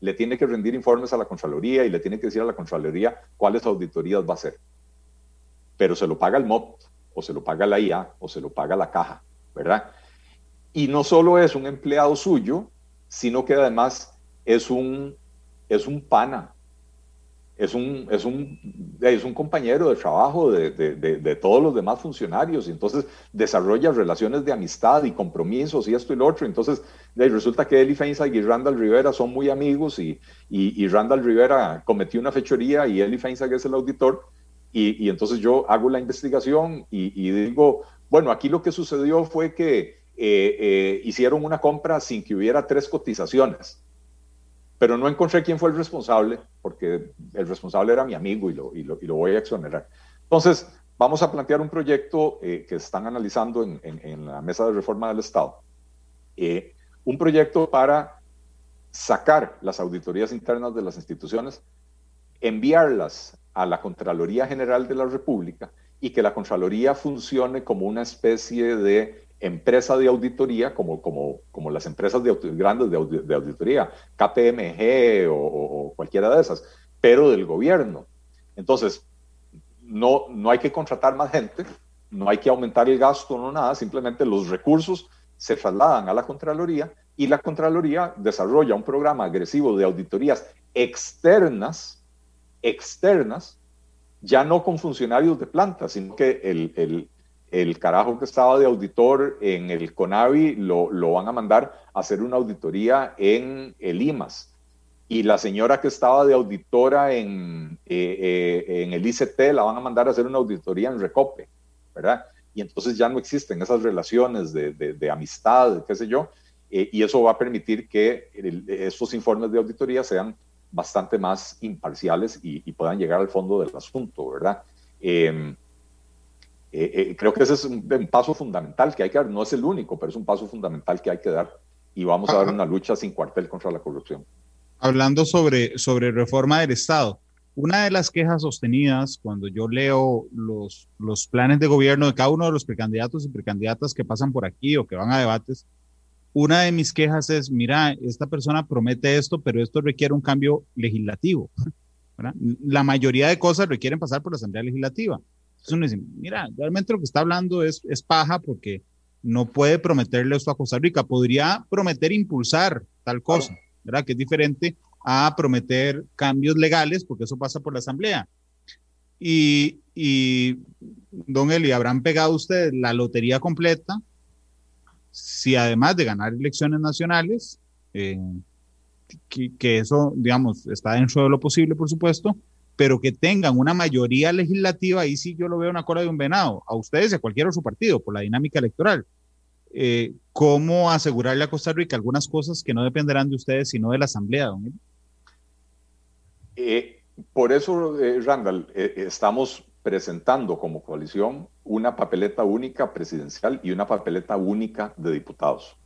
le tiene que rendir informes a la Contraloría y le tiene que decir a la Contraloría cuáles auditorías va a hacer. Pero se lo paga el MOP. o se lo paga la IA, o se lo paga la caja, ¿verdad? Y no solo es un empleado suyo, sino que además es un, es un pana, es un, es un, es un compañero de trabajo de, de, todos los demás funcionarios y entonces desarrolla relaciones de amistad y compromisos y esto y lo otro. Entonces resulta que Eli Feinstein y Randall Rivera son muy amigos y, y, y Randall Rivera cometió una fechoría y Eli Feinstein es el auditor y, y entonces yo hago la investigación y, digo, bueno, aquí lo que sucedió fue que eh, eh, hicieron una compra sin que hubiera tres cotizaciones pero no encontré quién fue el responsable, porque el responsable era mi amigo y lo, y lo, y lo voy a exonerar. Entonces, vamos a plantear un proyecto eh, que están analizando en, en, la mesa de reforma del Estado. Eh, un proyecto para sacar las auditorías internas de las instituciones, enviarlas a la Contraloría General de la República y que la Contraloría funcione como una especie de empresa de auditoría, como, como, como las empresas de, grandes de, de, auditoría, KPMG o, cualquiera de esas, pero del gobierno. Entonces, no, no hay que contratar más gente, no hay que aumentar el gasto, no nada, simplemente los recursos se trasladan a la Contraloría y la Contraloría desarrolla un programa agresivo de auditorías externas, externas, ya no con funcionarios de planta, sino que el, el, el carajo que estaba de auditor en el CONAVI lo, lo van a mandar a hacer una auditoría en el IMAS. Y la señora que estaba de auditora en, eh, eh, en el ICT la van a mandar a hacer una auditoría en Recope, ¿verdad? Y entonces ya no existen esas relaciones de, de, amistad, qué sé yo, eh, y eso va a permitir que estos informes de auditoría sean bastante más imparciales y, y, puedan llegar al fondo del asunto, ¿verdad? Eh, eh, creo que ese es un, paso fundamental que hay que dar, no es el único, pero es un paso fundamental que hay que dar y vamos a dar una lucha sin cuartel contra la corrupción. Hablando sobre, sobre reforma del Estado, una de las quejas sostenidas cuando yo leo los, los planes de gobierno de cada uno de los precandidatos y precandidatas que pasan por aquí o que van a debates, una de mis quejas es, mira, esta persona promete esto, pero esto requiere un cambio legislativo. La mayoría de cosas requieren pasar por la Asamblea Legislativa. Entonces uno dice, mira, realmente lo que está hablando es, es paja porque no puede prometerle esto a Costa Rica. Podría prometer impulsar tal cosa, ¿verdad? Que es diferente a prometer cambios legales porque eso pasa por la Asamblea. Y, y don Eli, ¿habrán pegado ustedes la lotería completa si además de ganar elecciones nacionales, eh, que, que, eso, digamos, está dentro de lo posible, por supuesto, pero que tengan una mayoría legislativa, ahí sí yo lo veo una cola de un venado, a ustedes y a cualquier otro partido, por la dinámica electoral. Eh, ¿Cómo asegurarle a Costa Rica algunas cosas que no dependerán de ustedes, sino de la Asamblea, don eh, por eso, eh, Randall, estamos presentando como coalición una papeleta única presidencial y una papeleta única de diputados.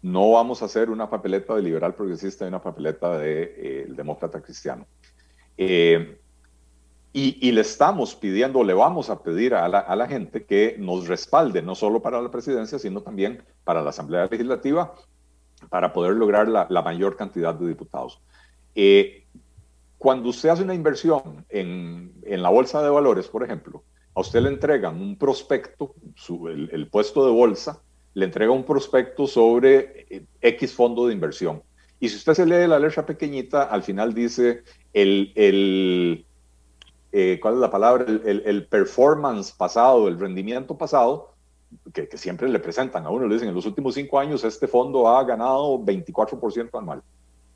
No vamos a hacer una papeleta de liberal progresista y una papeleta de demócrata cristiano. Eh, y, le estamos pidiendo, le vamos a pedir a la, gente que nos respalde, no solo para la presidencia, sino también para la Asamblea Legislativa, para poder lograr la, mayor cantidad de diputados. Eh, cuando usted hace una inversión en, la bolsa de valores, por ejemplo, a usted le entregan un prospecto, el, puesto de bolsa, le entrega un prospecto sobre eh, X fondo de inversión. Y si usted se lee la letra pequeñita, al final dice el, el eh, ¿cuál es la palabra? El, performance pasado, el rendimiento pasado, que, siempre le presentan a uno, le dicen, en los últimos cinco años este fondo ha ganado 24% anual.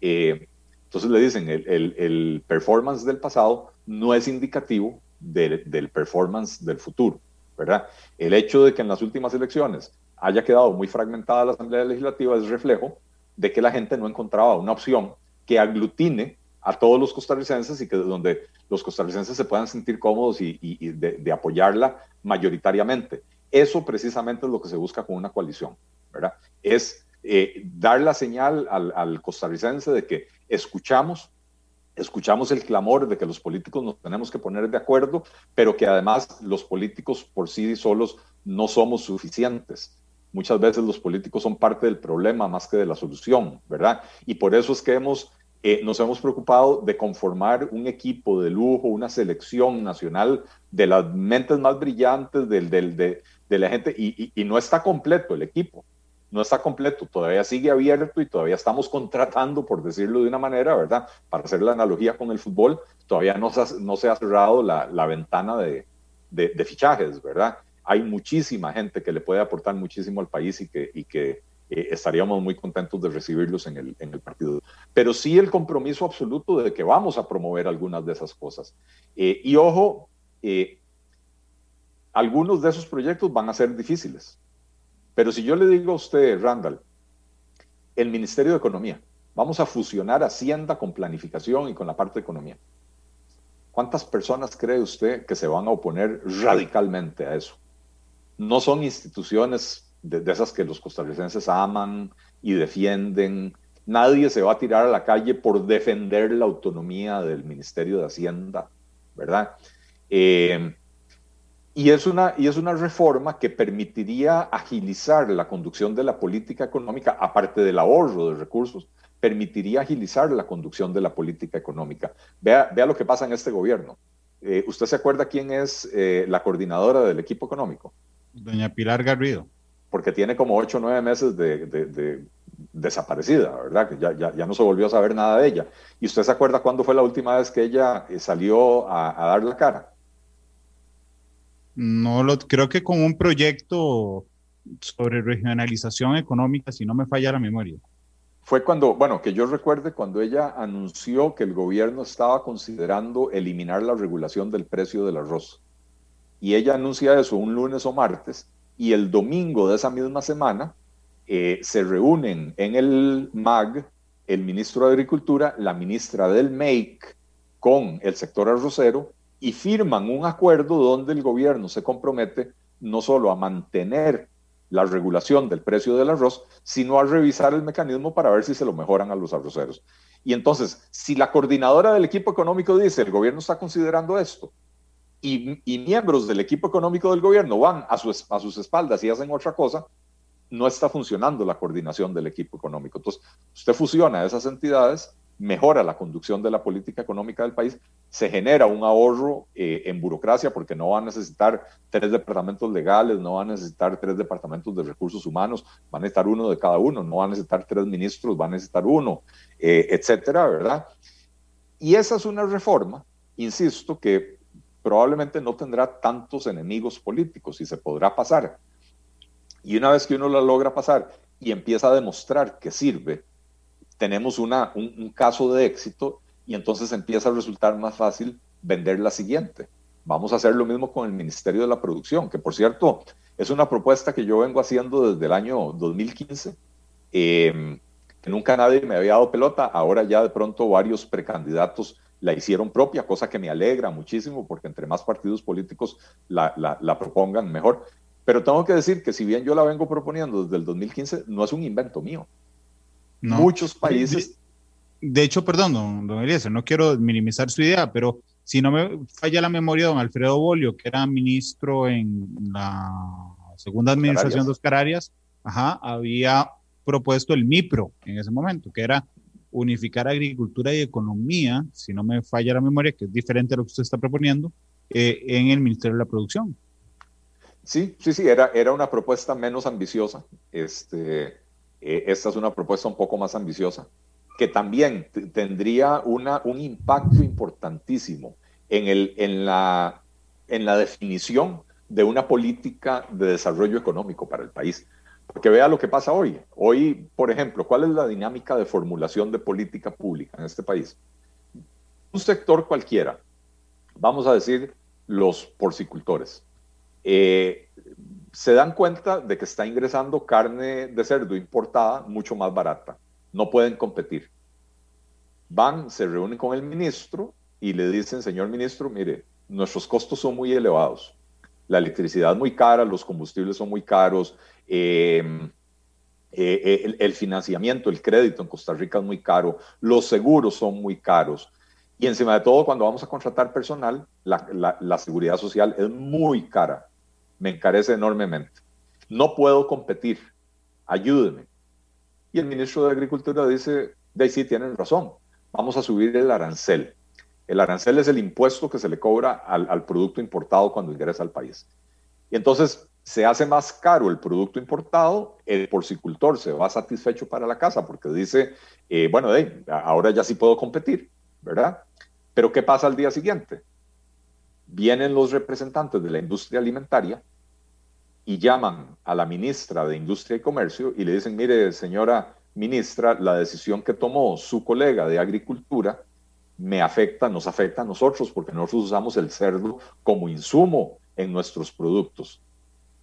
Eh, entonces le dicen, el, performance del pasado no es indicativo del performance del futuro, ¿verdad? El hecho de que en las últimas elecciones haya quedado muy fragmentada la Asamblea Legislativa es reflejo de que la gente no encontraba una opción que aglutine a todos los costarricenses y que donde los costarricenses se puedan sentir cómodos y, de, apoyarla mayoritariamente. Eso precisamente es lo que se busca con una coalición, ¿verdad? Es eh, dar la señal al, costarricense de que escuchamos, escuchamos el clamor de que los políticos nos tenemos que poner de acuerdo, pero que además los políticos por sí solos no somos suficientes. Muchas veces los políticos son parte del problema más que de la solución, ¿verdad? Y por eso es que hemos eh, nos hemos preocupado de conformar un equipo de lujo, una selección nacional de las mentes más brillantes de, la gente y, no está completo el equipo, no está completo, todavía sigue abierto y todavía estamos contratando, por decirlo de una manera, ¿verdad? Para hacer la analogía con el fútbol, todavía no se ha, cerrado la, ventana de, fichajes, ¿verdad? Hay muchísima gente que le puede aportar muchísimo al país y que eh, estaríamos muy contentos de recibirlos en el, en el, partido. Pero sí el compromiso absoluto de que vamos a promover algunas de esas cosas. Eh, y ojo, eh, algunos de esos proyectos van a ser difíciles. Pero si yo le digo a usted, Randall, el Ministerio de Economía, vamos a fusionar Hacienda con planificación y con la parte de economía. ¿Cuántas personas cree usted que se van a oponer radicalmente a eso? No son instituciones de, esas que los costarricenses aman y defienden. Nadie se va a tirar a la calle por defender la autonomía del Ministerio de Hacienda, ¿verdad? Eh, y, es una, y es una reforma que permitiría agilizar la conducción de la política económica, aparte del ahorro de recursos, permitiría agilizar la conducción de la política económica. Vea, vea lo que pasa en este gobierno. Eh, ¿Usted se acuerda quién es eh, la coordinadora del equipo económico? Doña Pilar Garrido porque tiene como ocho o nueve meses de, desaparecida, ¿verdad? Que ya, ya, ya, no se volvió a saber nada de ella. ¿Y usted se acuerda cuándo fue la última vez que ella eh, salió a, dar la cara? No, lo, creo que con un proyecto sobre regionalización económica, si no me falla la memoria. Fue cuando, bueno, que yo recuerde cuando ella anunció que el gobierno estaba considerando eliminar la regulación del precio del arroz. Y ella anuncia eso un lunes o martes y el domingo de esa misma semana eh, se reúnen en el MAG el ministro de Agricultura, la ministra del MEIC con el sector arrocero y firman un acuerdo donde el gobierno se compromete no solo a mantener la regulación del precio del arroz, sino a revisar el mecanismo para ver si se lo mejoran a los arroceros. Y entonces, si la coordinadora del equipo económico dice, el gobierno está considerando esto, y, miembros del equipo económico del gobierno van a, a sus espaldas y hacen otra cosa, no está funcionando la coordinación del equipo económico. Entonces, usted fusiona esas entidades, mejora la conducción de la política económica del país, se genera un ahorro eh, en burocracia porque no va a necesitar tres departamentos legales, no va a necesitar tres departamentos de recursos humanos, va a necesitar uno de cada uno, no va a necesitar tres ministros, va a necesitar uno, eh, etcétera, ¿verdad? Y esa es una reforma, insisto, que probablemente no tendrá tantos enemigos políticos y se podrá pasar. Y una vez que uno la logra pasar y empieza a demostrar que sirve, tenemos una, un, caso de éxito y entonces empieza a resultar más fácil vender la siguiente. Vamos a hacer lo mismo con el Ministerio de la Producción, que por cierto es una propuesta que yo vengo haciendo desde el año 2015, eh, que nunca nadie me había dado pelota, ahora ya de pronto varios precandidatos la hicieron propia, cosa que me alegra muchísimo porque entre más partidos políticos la, la, propongan, mejor. Pero tengo que decir que si bien yo la vengo proponiendo desde el 2015, no es un invento mío. Muchos países... De, hecho, perdón, don, don Eliezer, no quiero minimizar su idea, pero si no me falla la memoria, don Alfredo Bolio, que era ministro en la segunda administración de Oscar Arias, ajá, había propuesto el MIPRO en ese momento, que era unificar agricultura y economía, si no me falla la memoria, que es diferente a lo que usted está proponiendo, eh, en el Ministerio de la Producción. Sí, sí, sí, era, era una propuesta menos ambiciosa. Este, eh, esta es una propuesta un poco más ambiciosa, que también tendría una, un impacto importantísimo en, el, en, la, en la definición de una política de desarrollo económico para el país. Porque vea lo que pasa hoy. Hoy, por ejemplo, ¿cuál es la dinámica de formulación de política pública en este país? Un sector cualquiera, vamos a decir los porcicultores, eh, se dan cuenta de que está ingresando carne de cerdo importada mucho más barata. No pueden competir. Van, se reúnen con el ministro y le dicen, señor ministro, mire, nuestros costos son muy elevados la electricidad muy cara, los combustibles son muy caros, em, eh, eh, el, financiamiento, el crédito en Costa Rica es muy caro, los seguros son muy caros. Y encima de todo, cuando vamos a contratar personal, la, seguridad social es muy cara, me encarece enormemente. No puedo competir, ayúdeme. Y el ministro de Agricultura dice, de ahí sí tienen razón, vamos a subir el arancel. El arancel es el impuesto que se le cobra al, producto importado cuando ingresa al país. Y entonces se hace más caro el producto importado, el porcicultor se va satisfecho para la casa porque dice, eh, bueno, ahora ya sí puedo competir, ¿verdad? Pero ¿qué pasa al día siguiente? Vienen los representantes de la industria alimentaria y llaman a la ministra de Industria y Comercio y le dicen, mire, señora ministra, la decisión que tomó su colega de Agricultura me afecta, nos afecta a nosotros, porque nosotros usamos el cerdo como insumo en nuestros productos.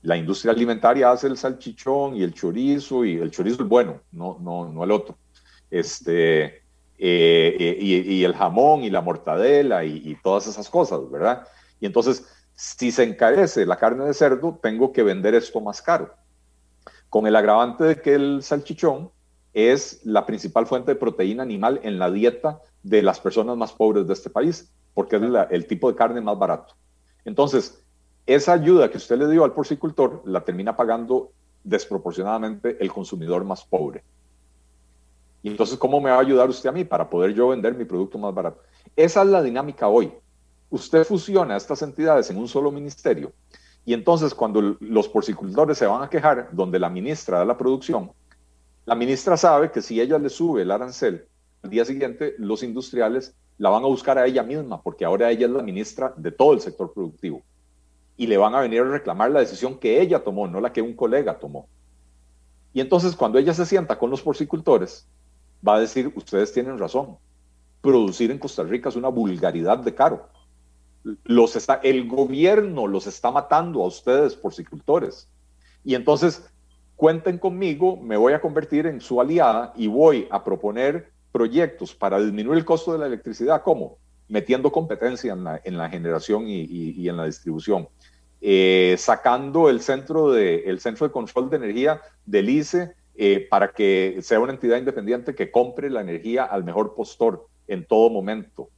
La industria alimentaria hace el salchichón y el chorizo, y el chorizo es bueno, no, no, no el otro. Este, eh, eh, y, el jamón y la mortadela y todas esas cosas, ¿verdad? Y entonces si se encarece la carne de cerdo, tengo que vender esto más caro. Con el agravante de que el salchichón es la principal fuente de proteína animal en la dieta de las personas más pobres de este país, porque es el tipo de carne más barato. Entonces, esa ayuda que usted le dio al porcicultor la termina pagando desproporcionadamente el consumidor más pobre. Y entonces, ¿cómo me va a ayudar usted a mí para poder yo vender mi producto más barato? Esa es la dinámica hoy usted fusiona estas entidades en un solo ministerio y entonces cuando los porcicultores se van a quejar, donde la ministra da la producción, la ministra sabe que si ella le sube el arancel, al día siguiente los industriales la van a buscar a ella misma, porque ahora ella es la ministra de todo el sector productivo. Y le van a venir a reclamar la decisión que ella tomó, no la que un colega tomó. Y entonces cuando ella se sienta con los porcicultores, va a decir, ustedes tienen razón, producir en Costa Rica es una vulgaridad de caro los está, el gobierno los está matando a ustedes porcicultores. Y entonces, cuenten conmigo, me voy a convertir en su aliada y voy a proponer proyectos para disminuir el costo de la electricidad. ¿Cómo? Metiendo competencia en la, generación y, en la distribución. Eh, sacando el centro, de, el centro de control de energía del ICE eh, para que sea una entidad independiente que compre la energía al mejor postor en todo momento.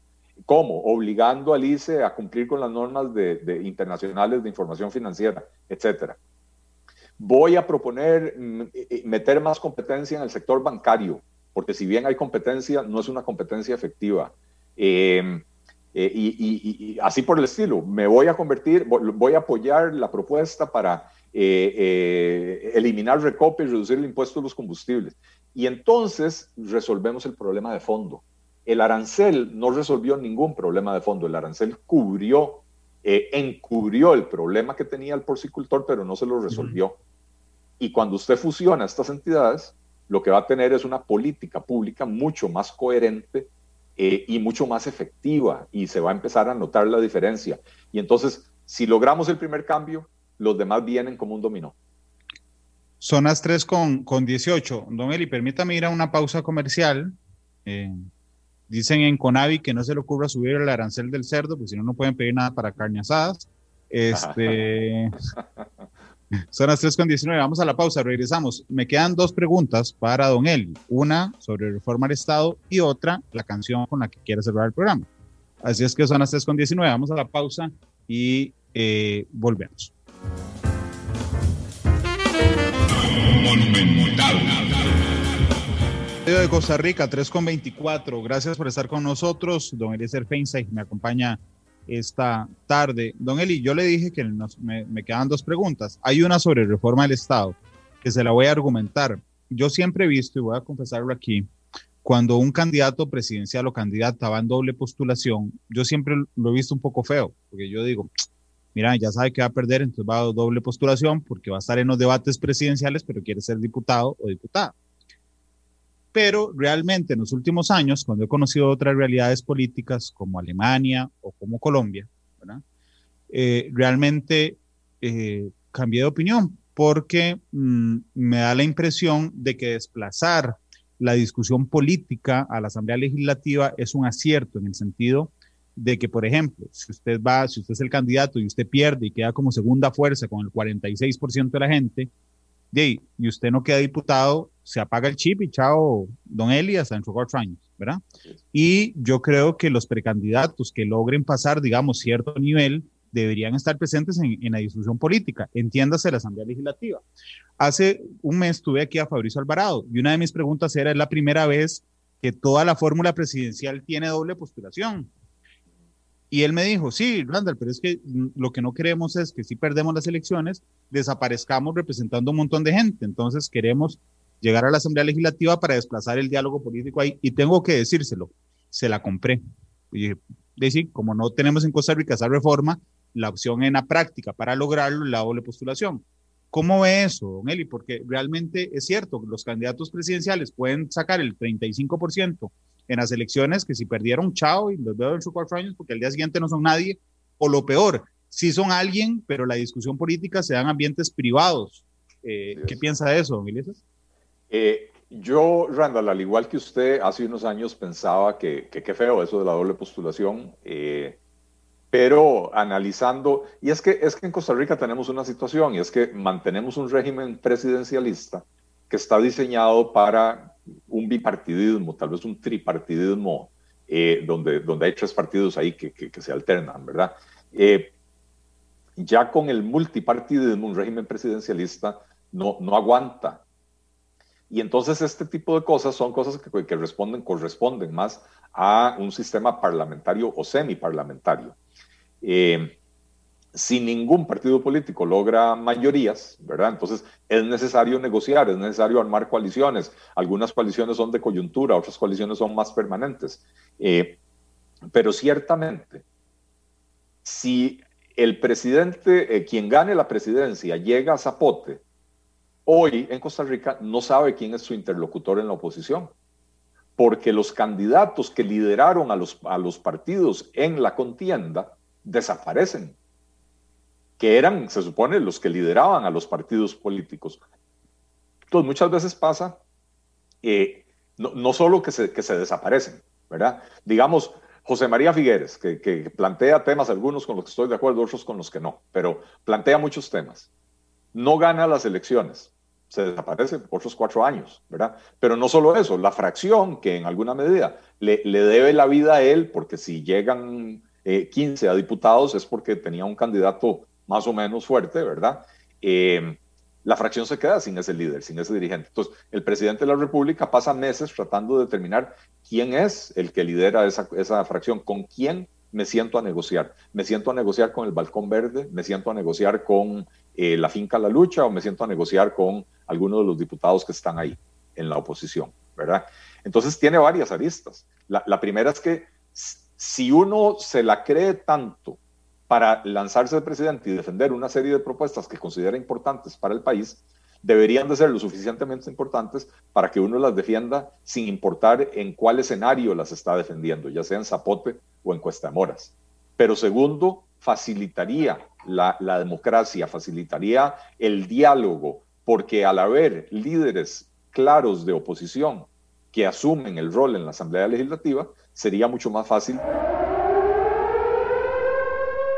¿Cómo? Obligando al ICE a cumplir con las normas de, internacionales de información financiera, etcétera. Voy a proponer mm, meter más competencia en el sector bancario, porque si bien hay competencia, no es una competencia efectiva. Em, eh, y, así por el estilo, me voy a convertir, voy a apoyar la propuesta para eh, eh, eliminar recopio y reducir el impuesto a los combustibles. Y entonces resolvemos el problema de fondo el arancel no resolvió ningún problema de fondo, el arancel cubrió, eh, encubrió el problema que tenía el porcicultor, pero no se lo resolvió. Y cuando usted fusiona estas entidades, lo que va a tener es una política pública mucho más coherente eh, y mucho más efectiva y se va a empezar a notar la diferencia. Y entonces, si logramos el primer cambio, los demás vienen como un dominó. Son las 3 con, con 18. Don Eli, permítame ir a una pausa comercial. Eh, Dicen en Conavi que no se le ocurra subir el arancel del cerdo, pues si no, no pueden pedir nada para carne asadas. Este, son las 3.19, vamos a la pausa, regresamos. Me quedan dos preguntas para Don Eli. Una sobre reforma al Estado y otra, la canción con la que quiere cerrar el programa. Así es que son las 3.19, vamos a la pausa y eh, volvemos. De Costa Rica, 3.24. Gracias por estar con nosotros. Don Eliezer Feinstein me acompaña esta tarde. Don Eli, yo le dije que me, me, quedan dos preguntas. Hay una sobre reforma del Estado, que se la voy a argumentar. Yo siempre he visto, y voy a confesarlo aquí, cuando un candidato presidencial o candidata va en doble postulación, yo siempre lo he visto un poco feo, porque yo digo, mira, ya sabe que va a perder, entonces va a doble postulación porque va a estar en los debates presidenciales, pero quiere ser diputado o diputada pero realmente en los últimos años, cuando he conocido otras realidades políticas como Alemania o como Colombia, eh, realmente eh, cambié de opinión porque mm, me da la impresión de que desplazar la discusión política a la Asamblea Legislativa es un acierto en el sentido de que, por ejemplo, si usted va, si usted es el candidato y usted pierde y queda como segunda fuerza con el 46% de la gente, y usted no queda diputado, se apaga el chip y chao, don Eli, hasta dentro de cuatro años, ¿verdad? Y yo creo que los precandidatos que logren pasar, digamos, cierto nivel, deberían estar presentes en, la discusión política, entiéndase la Asamblea Legislativa. Hace un mes tuve aquí a Fabricio Alvarado y una de mis preguntas era, ¿es la primera vez que toda la fórmula presidencial tiene doble postulación. Y él me dijo, sí, Randall, pero es que lo que no queremos es que si perdemos las elecciones, desaparezcamos representando un montón de gente. Entonces queremos llegar a la Asamblea Legislativa para desplazar el diálogo político ahí. Y tengo que decírselo, se la compré. Y decir, como no tenemos en Costa Rica esa reforma, la opción en la práctica para lograrlo es la doble postulación. ¿Cómo ve eso, don Eli? Porque realmente es cierto, los candidatos presidenciales pueden sacar el 35% en las elecciones, que si perdieron, chao, y los veo en sus cuatro años, porque al día siguiente no son nadie, o lo peor, sí son alguien, pero la discusión política se da en ambientes privados. Eh, ¿Qué piensa de eso, Iglesias? Eh, yo, Randall, al igual que usted, hace unos años pensaba que qué feo eso de la doble postulación. Eh, pero analizando, y es que, es que en Costa Rica tenemos una situación, y es que mantenemos un régimen presidencialista que está diseñado para un bipartidismo, tal vez un tripartidismo, eh, donde, donde hay tres partidos ahí que, que, se alternan, ¿verdad? Eh, ya con el multipartidismo, un régimen presidencialista no, no aguanta. Y entonces este tipo de cosas son cosas que, que responden, corresponden más a un sistema parlamentario o semiparlamentario. Eh, si ningún partido político logra mayorías, ¿verdad? Entonces es necesario negociar, es necesario armar coaliciones. Algunas coaliciones son de coyuntura, otras coaliciones son más permanentes. Eh, pero ciertamente, si el presidente, eh, quien gane la presidencia, llega a Zapote, hoy en Costa Rica no sabe quién es su interlocutor en la oposición, porque los candidatos que lideraron a los, a los partidos en la contienda, desaparecen, que eran, se supone, los que lideraban a los partidos políticos. Entonces, muchas veces pasa, eh, no, solo que se, que se desaparecen, ¿verdad? Digamos, José María Figueres, que, plantea temas, algunos con los que estoy de acuerdo, otros con los que no, pero plantea muchos temas. No gana las elecciones, se desaparece otros cuatro años, ¿verdad? Pero no solo eso, la fracción que en alguna medida le, le debe la vida a él, porque si llegan 15 eh, a diputados es porque tenía un candidato más o menos fuerte, ¿verdad? Eh, la fracción se queda sin ese líder, sin ese dirigente. Entonces, el presidente de la República pasa meses tratando de determinar quién es el que lidera esa, esa fracción, con quién me siento a negociar. Me siento a negociar con el Balcón Verde, me siento a negociar con eh, la finca La Lucha o me siento a negociar con alguno de los diputados que están ahí en la oposición, ¿verdad? Entonces tiene varias aristas. La primera es que si uno se la cree tanto para lanzarse de presidente y defender una serie de propuestas que considera importantes para el país, deberían de ser lo suficientemente importantes para que uno las defienda sin importar en cuál escenario las está defendiendo, ya sea en Zapote o en Cuesta Moras. Pero segundo, facilitaría la, la democracia, facilitaría el diálogo, porque al haber líderes claros de oposición que asumen el rol en la Asamblea Legislativa, sería mucho más fácil.